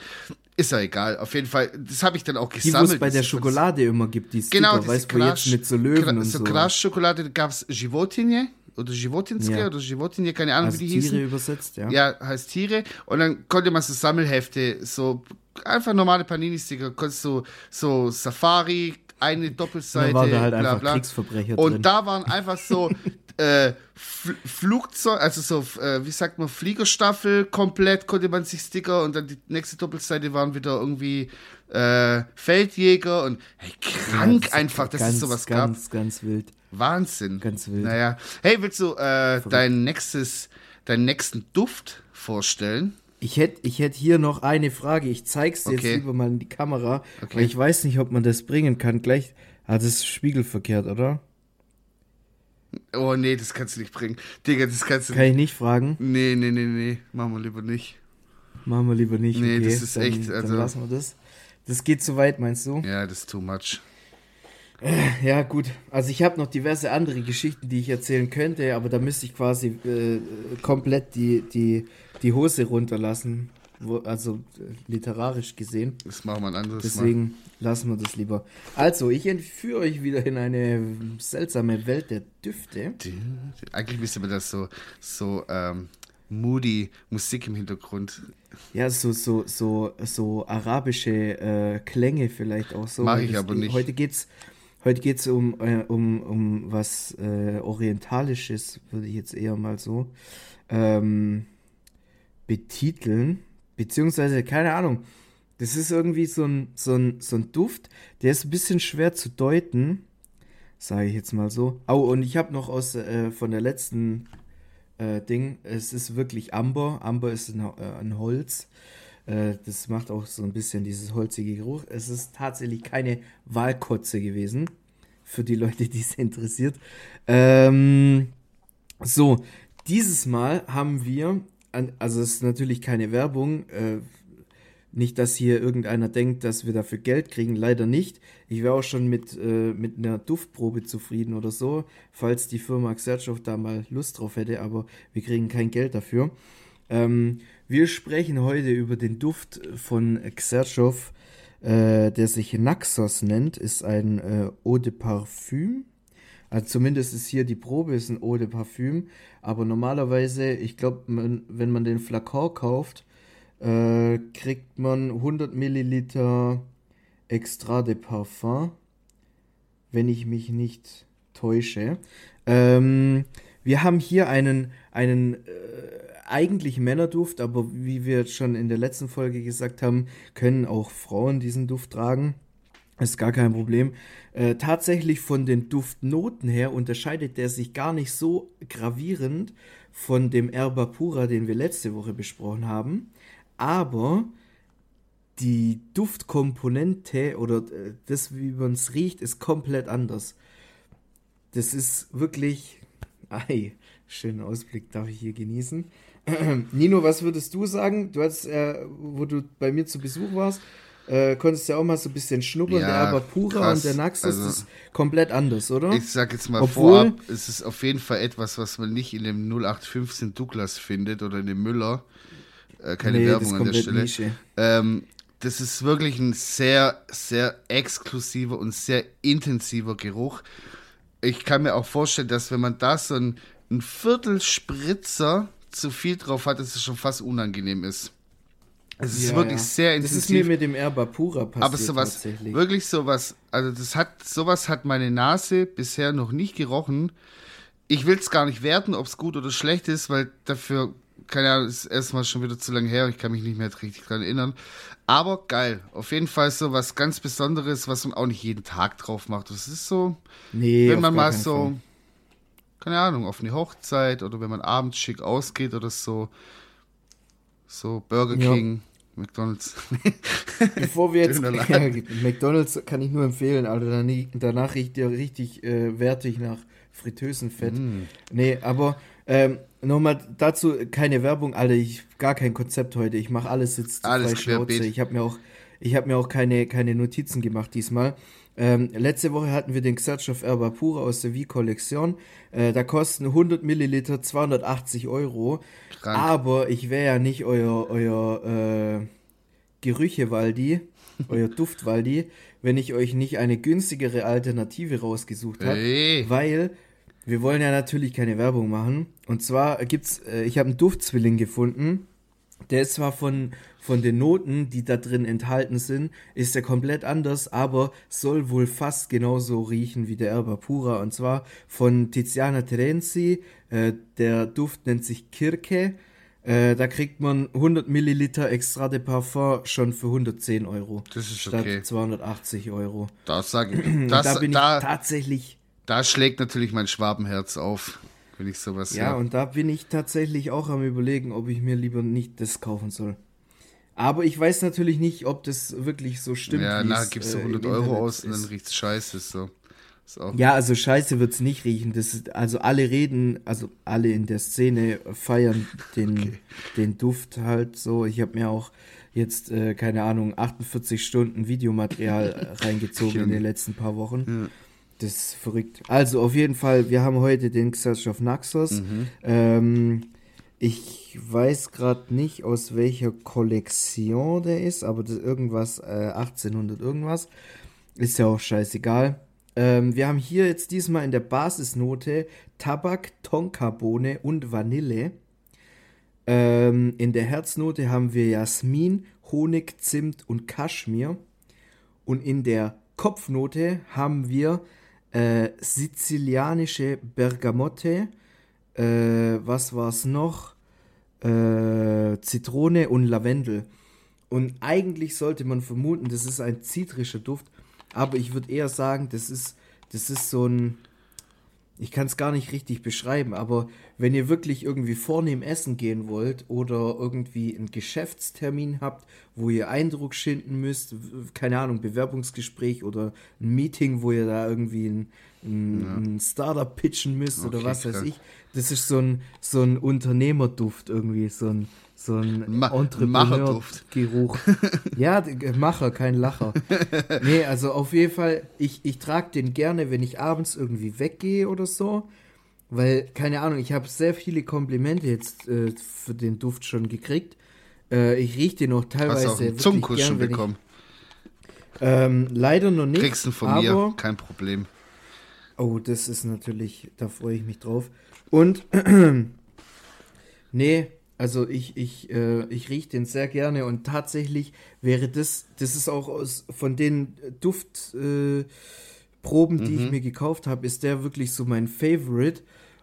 Ist ja egal. Auf jeden Fall, das habe ich dann auch Die, wo gesammelt. es bei der Schokolade immer gibt, die Sticker, Genau, diese weißt du, jetzt mit so Löwen Cra- und so so. Crash-Schokolade gab es Životinje oder Životinske Ja. oder Životinje, keine Ahnung, also wie die Tiere hießen. übersetzt, ja. Ja, heißt Tiere. Und dann konnte man so Sammelhefte, so einfach normale Panini-Sticker, konntest du so Safari, eine Doppelseite, Da waren da halt bla bla. Kriegsverbrecher Und drin. da waren einfach so äh, Fl Flugzeug, also so, äh, wie sagt man, Fliegerstaffel komplett konnte man sich Sticker und dann die nächste Doppelseite waren wieder irgendwie äh, Feldjäger und hey, krank Ja, das einfach, ist dass ganz, es sowas gab. Ganz, ganz wild. Wahnsinn. Ganz wild. Naja. Hey, willst du äh, dein nächstes, deinen nächsten Duft vorstellen? Ich hätte ich hätt hier noch eine Frage. Ich zeig's dir Okay. jetzt lieber mal in die Kamera, Okay. weil ich weiß nicht, ob man das bringen kann. Gleich. Ah, das ist spiegelverkehrt, oder? Oh nee, das kannst du nicht bringen. Digga, das kannst du Kann nicht. ich nicht fragen. Nee, nee, nee, nee. Machen wir lieber nicht. Machen wir lieber nicht. Nee, okay, das ist dann, echt, also- Dann lassen wir das. Das geht zu weit, meinst du? Ja, das ist too much. Ja, gut. Also ich habe noch diverse andere Geschichten, die ich erzählen könnte, aber da müsste ich quasi äh, komplett die, die, die Hose runterlassen. Wo, also äh, literarisch gesehen. Das machen wir ein anderes Deswegen lassen wir das lieber. Also, ich entführe euch wieder in eine seltsame Welt der Düfte. Mal. Eigentlich müsste man das so, so ähm, moody Musik im Hintergrund. Ja, so, so, so, so arabische äh, Klänge vielleicht auch so. Mach weil ich das- aber nicht. Heute geht's, heute geht's um, äh, um, um was äh, Orientalisches, würde ich jetzt eher mal so ähm, betiteln. Beziehungsweise, keine Ahnung. Das ist irgendwie so ein, so, ein, so ein Duft, der ist ein bisschen schwer zu deuten. Sage ich jetzt mal so. Oh, und ich habe noch aus äh, von der letzten äh, Ding, es ist wirklich Amber. Amber ist ein, äh, ein Holz. Äh, das macht auch so ein bisschen dieses holzige Geruch. Es ist tatsächlich keine Walkotze gewesen. Für die Leute, die es interessiert. Ähm, so, dieses Mal haben wir, also es ist natürlich keine Werbung, äh, nicht, dass hier irgendeiner denkt, dass wir dafür Geld kriegen, leider nicht. Ich wäre auch schon mit, äh, mit einer Duftprobe zufrieden oder so, falls die Firma Xertschow da mal Lust drauf hätte, aber wir kriegen kein Geld dafür. Ähm, wir sprechen heute über den Duft von Xertschow, äh, der sich Naxos nennt, ist ein äh, Eau de Parfum. Also zumindest ist hier die Probe ist ein Eau de Parfum, aber normalerweise, ich glaube, wenn man den Flakon kauft, äh, kriegt man 100 Milliliter Extra de Parfum, wenn ich mich nicht täusche. Ähm, wir haben hier einen, einen äh, eigentlich Männerduft, aber wie wir schon in der letzten Folge gesagt haben, können auch Frauen diesen Duft tragen. Ist gar kein Problem. Äh, tatsächlich von den Duftnoten her unterscheidet der sich gar nicht so gravierend von dem Erba Pura, den wir letzte Woche besprochen haben. Aber die Duftkomponente oder äh, das, wie man es riecht, ist komplett anders. Das ist wirklich. Ei, schönen Ausblick darf ich hier genießen. Nino, was würdest du sagen? Du hast, äh, wo du bei mir zu Besuch warst, äh, konntest ja auch mal so ein bisschen schnuppern. Ja, der Arbapura krass. und der Naxos Also- ist komplett anders, oder? Ich sag jetzt mal Obwohl- vorab, es ist auf jeden Fall etwas, was man nicht in dem 0815 Douglas findet oder in dem Müller. Äh, keine Nee, Werbung an der Stelle. Ähm, das ist wirklich ein sehr, sehr exklusiver und sehr intensiver Geruch. Ich kann mir auch vorstellen, dass wenn man da so ein, ein Viertel Spritzer zu viel drauf hat, dass es schon fast unangenehm ist. Es ist Ja, wirklich ja. sehr Das intensiv. ist mir mit dem Erbapura passiert Aber sowas, tatsächlich. wirklich sowas, also das hat, sowas hat meine Nase bisher noch nicht gerochen. Ich will es gar nicht werten, ob es gut oder schlecht ist, weil dafür, keine Ahnung, ist erstmal schon wieder zu lange her, ich kann mich nicht mehr richtig dran erinnern. Aber geil, auf jeden Fall so was ganz Besonderes, was man auch nicht jeden Tag drauf macht. Das ist so, Nee, wenn man mal so, Fall. keine Ahnung, auf eine Hochzeit oder wenn man abends schick ausgeht oder so, so Burger Ja. King, McDonalds. Bevor wir jetzt. Ja, McDonalds kann ich nur empfehlen, Alter. Danach, danach riecht der richtig äh, wertig nach Fritteusenfett. Nee, aber ähm, nochmal dazu keine Werbung, Alter, ich gar kein Konzept heute. Ich mache alles jetzt Alles querbeet. Ich habe mir auch ich habe mir auch keine keine Notizen gemacht diesmal. Ähm, letzte Woche hatten wir den Xerch of Erba Pura aus der V-Kollektion. Äh, da kosten 100 Milliliter 280 Euro. Krank. Aber ich wäre ja nicht euer, euer äh, Gerüche-Waldi, euer Duft-Waldi, wenn ich euch nicht eine günstigere Alternative rausgesucht habe. Hey. Weil wir wollen ja natürlich keine Werbung machen. Und zwar gibt's, äh, ich habe einen Duftzwilling gefunden. Der ist zwar von, von den Noten, die da drin enthalten sind, ist der komplett anders, aber soll wohl fast genauso riechen wie der Erba Pura. Und zwar von Tiziana Terenzi. Äh, der Duft nennt sich Kirke. Äh, da kriegt man 100 Milliliter Extra de Parfum schon für 110 Euro. Das ist statt okay. 280 Euro. Das sage ich. Das, da bin da, ich tatsächlich da schlägt natürlich mein Schwabenherz auf, wenn ich sowas Ja, höre. und da bin ich tatsächlich auch am überlegen, ob ich mir lieber nicht das kaufen soll. Aber ich weiß natürlich nicht, ob das wirklich so stimmt. Ja, na, es, gibst du äh, im 100 Euro Internet aus und dann ist. riecht's scheiße. So. Ja, also scheiße wird's nicht riechen. Das ist, also alle reden, also alle in der Szene feiern den, den Duft halt so. Ich habe mir auch jetzt, äh, keine Ahnung, 48 Stunden Videomaterial reingezogen in den letzten paar Wochen. Das ist verrückt. Also auf jeden Fall, wir haben heute den Xerxes of Naxos. Ähm, ich weiß gerade nicht, aus welcher Kollektion der ist, aber das irgendwas, äh, 1800 irgendwas. Ist ja auch scheißegal. Ähm, wir haben hier jetzt diesmal in der Basisnote Tabak, Tonkabohne und Vanille. Ähm, in der Herznote haben wir Jasmin, Honig, Zimt und Kaschmir. Und in der Kopfnote haben wir äh, sizilianische Bergamotte. Äh, was war's noch? Äh, Zitrone und Lavendel. Und eigentlich sollte man vermuten, das ist ein zitrischer Duft. Aber ich würde eher sagen, das ist, das ist so ein. Ich kann es gar nicht richtig beschreiben, aber wenn ihr wirklich irgendwie vornehm essen gehen wollt oder irgendwie einen Geschäftstermin habt, wo ihr Eindruck schinden müsst, keine Ahnung, Bewerbungsgespräch oder ein Meeting, wo ihr da irgendwie ein, ein, ein Startup pitchen müsst oder Okay, was weiß krank. ich, das ist so ein, so ein Unternehmerduft irgendwie, so ein, so ein Ma- Macherduft. Geruch. ja, d- Macher, kein Lacher. Nee, also auf jeden Fall, ich, ich trage den gerne, wenn ich abends irgendwie weggehe oder so. Weil, keine Ahnung, ich habe sehr viele Komplimente jetzt äh, für den Duft schon gekriegt. Äh, ich rieche den auch Hast teilweise du auch einen Zungenkuss gern, schon ich- bekommen? Ähm, leider noch nicht. Kriegst du von aber, mir, kein Problem. Oh, das ist natürlich, da freue ich mich drauf. Und, nee, also ich, ich, äh, ich rieche den sehr gerne und tatsächlich wäre das, das ist auch aus, von den Duftproben, äh, die ich mir gekauft habe, ist der wirklich so mein Favorite.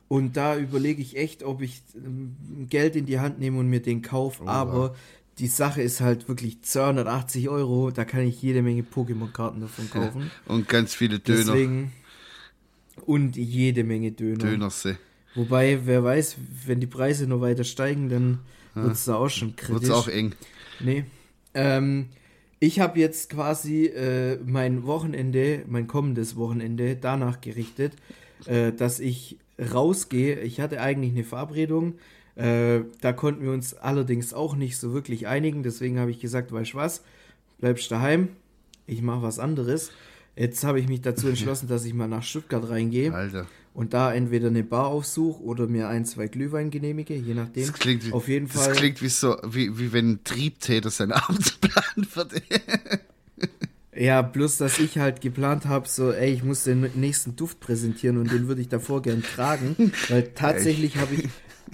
Und da überlege ich echt, ob ich ähm, Geld in die Hand nehme und mir den kaufe. Aber die Sache ist halt wirklich 280 Euro. Da kann ich jede Menge Pokémon-Karten davon kaufen. Und ganz viele Döner. Deswegen. Und jede Menge Döner. Dönerse. Wobei, wer weiß, wenn die Preise noch weiter steigen, dann wird es da auch schon kritisch. Wird's auch eng. Nee. Ähm, ich habe jetzt quasi äh, mein Wochenende, mein kommendes Wochenende danach gerichtet, äh, dass ich rausgehe. Ich hatte eigentlich eine Verabredung. Äh, da konnten wir uns allerdings auch nicht so wirklich einigen. Deswegen habe ich gesagt, weißt du was, bleibst daheim. Ich mache was anderes. Jetzt habe ich mich dazu entschlossen, dass ich mal nach Stuttgart reingehe Alter. Und da entweder eine Bar aufsuche oder mir ein, zwei Glühwein genehmige, je nachdem. Das klingt, wie- Auf jeden das Fall. klingt wie so, wie, wie wenn ein Triebtäter seinen Abendsplan verdient. Ja, bloß, dass ich halt geplant habe, so, ey, ich muss den nächsten Duft präsentieren und den würde ich davor gern tragen, weil tatsächlich habe ich,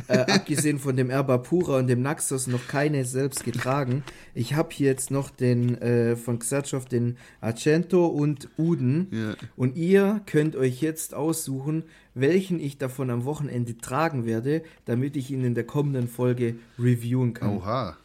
äh, abgesehen von dem Erba Pura und dem Naxos, noch keine selbst getragen. Ich habe hier jetzt noch den äh, von Xerchow, den Argento und Uden. Ja. Und ihr könnt euch jetzt aussuchen, welchen ich davon am Wochenende tragen werde, damit ich ihn in der kommenden Folge reviewen kann. Oha.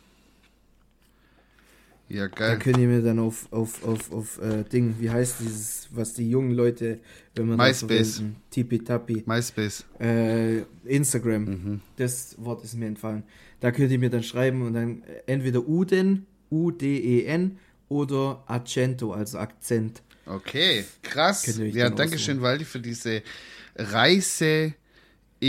Ja, Da geil. könnt ihr mir dann auf, auf, auf, auf äh, Ding, wie heißt dieses, was die jungen Leute, wenn man MySpace. verwenden, Tipi-Tappi, MySpace. äh, Instagram, Mhm. das Wort ist mir entfallen. Da könnt ihr mir dann schreiben und dann entweder Uden, U-D-E-N oder Accento, also Akzent. Okay, krass. Ja, dann danke schön. Waldi, für diese Reise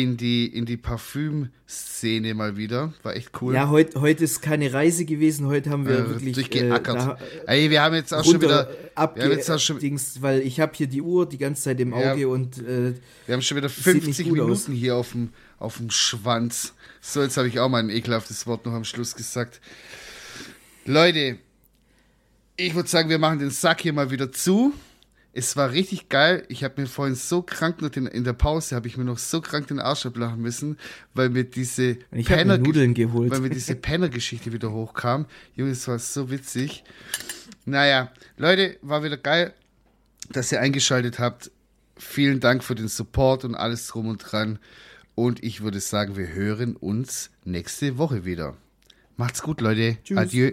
in die, in die Parfüm-Szene mal wieder. War echt cool. Ja, heute heut ist keine Reise gewesen, heute haben wir Äh, wirklich durchgeackert. da, Ey, wir haben jetzt auch schon wieder. abge wir haben jetzt auch schon, Dings, weil ich habe hier die Uhr die ganze Zeit im Auge Ja. und äh, wir haben schon wieder sieht nicht 50 gut Minuten aus. hier auf dem, auf dem Schwanz. So, jetzt habe ich auch mal ein ekelhaftes Wort noch am Schluss gesagt. Leute, ich würde sagen, wir machen den Sack hier mal wieder zu. Es war richtig geil. Ich habe mir vorhin so krank noch den, in der Pause habe ich mir noch so krank den Arsch ablachen müssen, weil mir diese ich mir Nudeln geholt. weil mir diese Penner-Geschichte wieder hochkam. Junge, es war so witzig. Naja, Leute, war wieder geil, dass ihr eingeschaltet habt. Vielen Dank für den Support und alles drum und dran. Und ich würde sagen, wir hören uns nächste Woche wieder. Macht's gut, Leute. Tschüss. Adieu.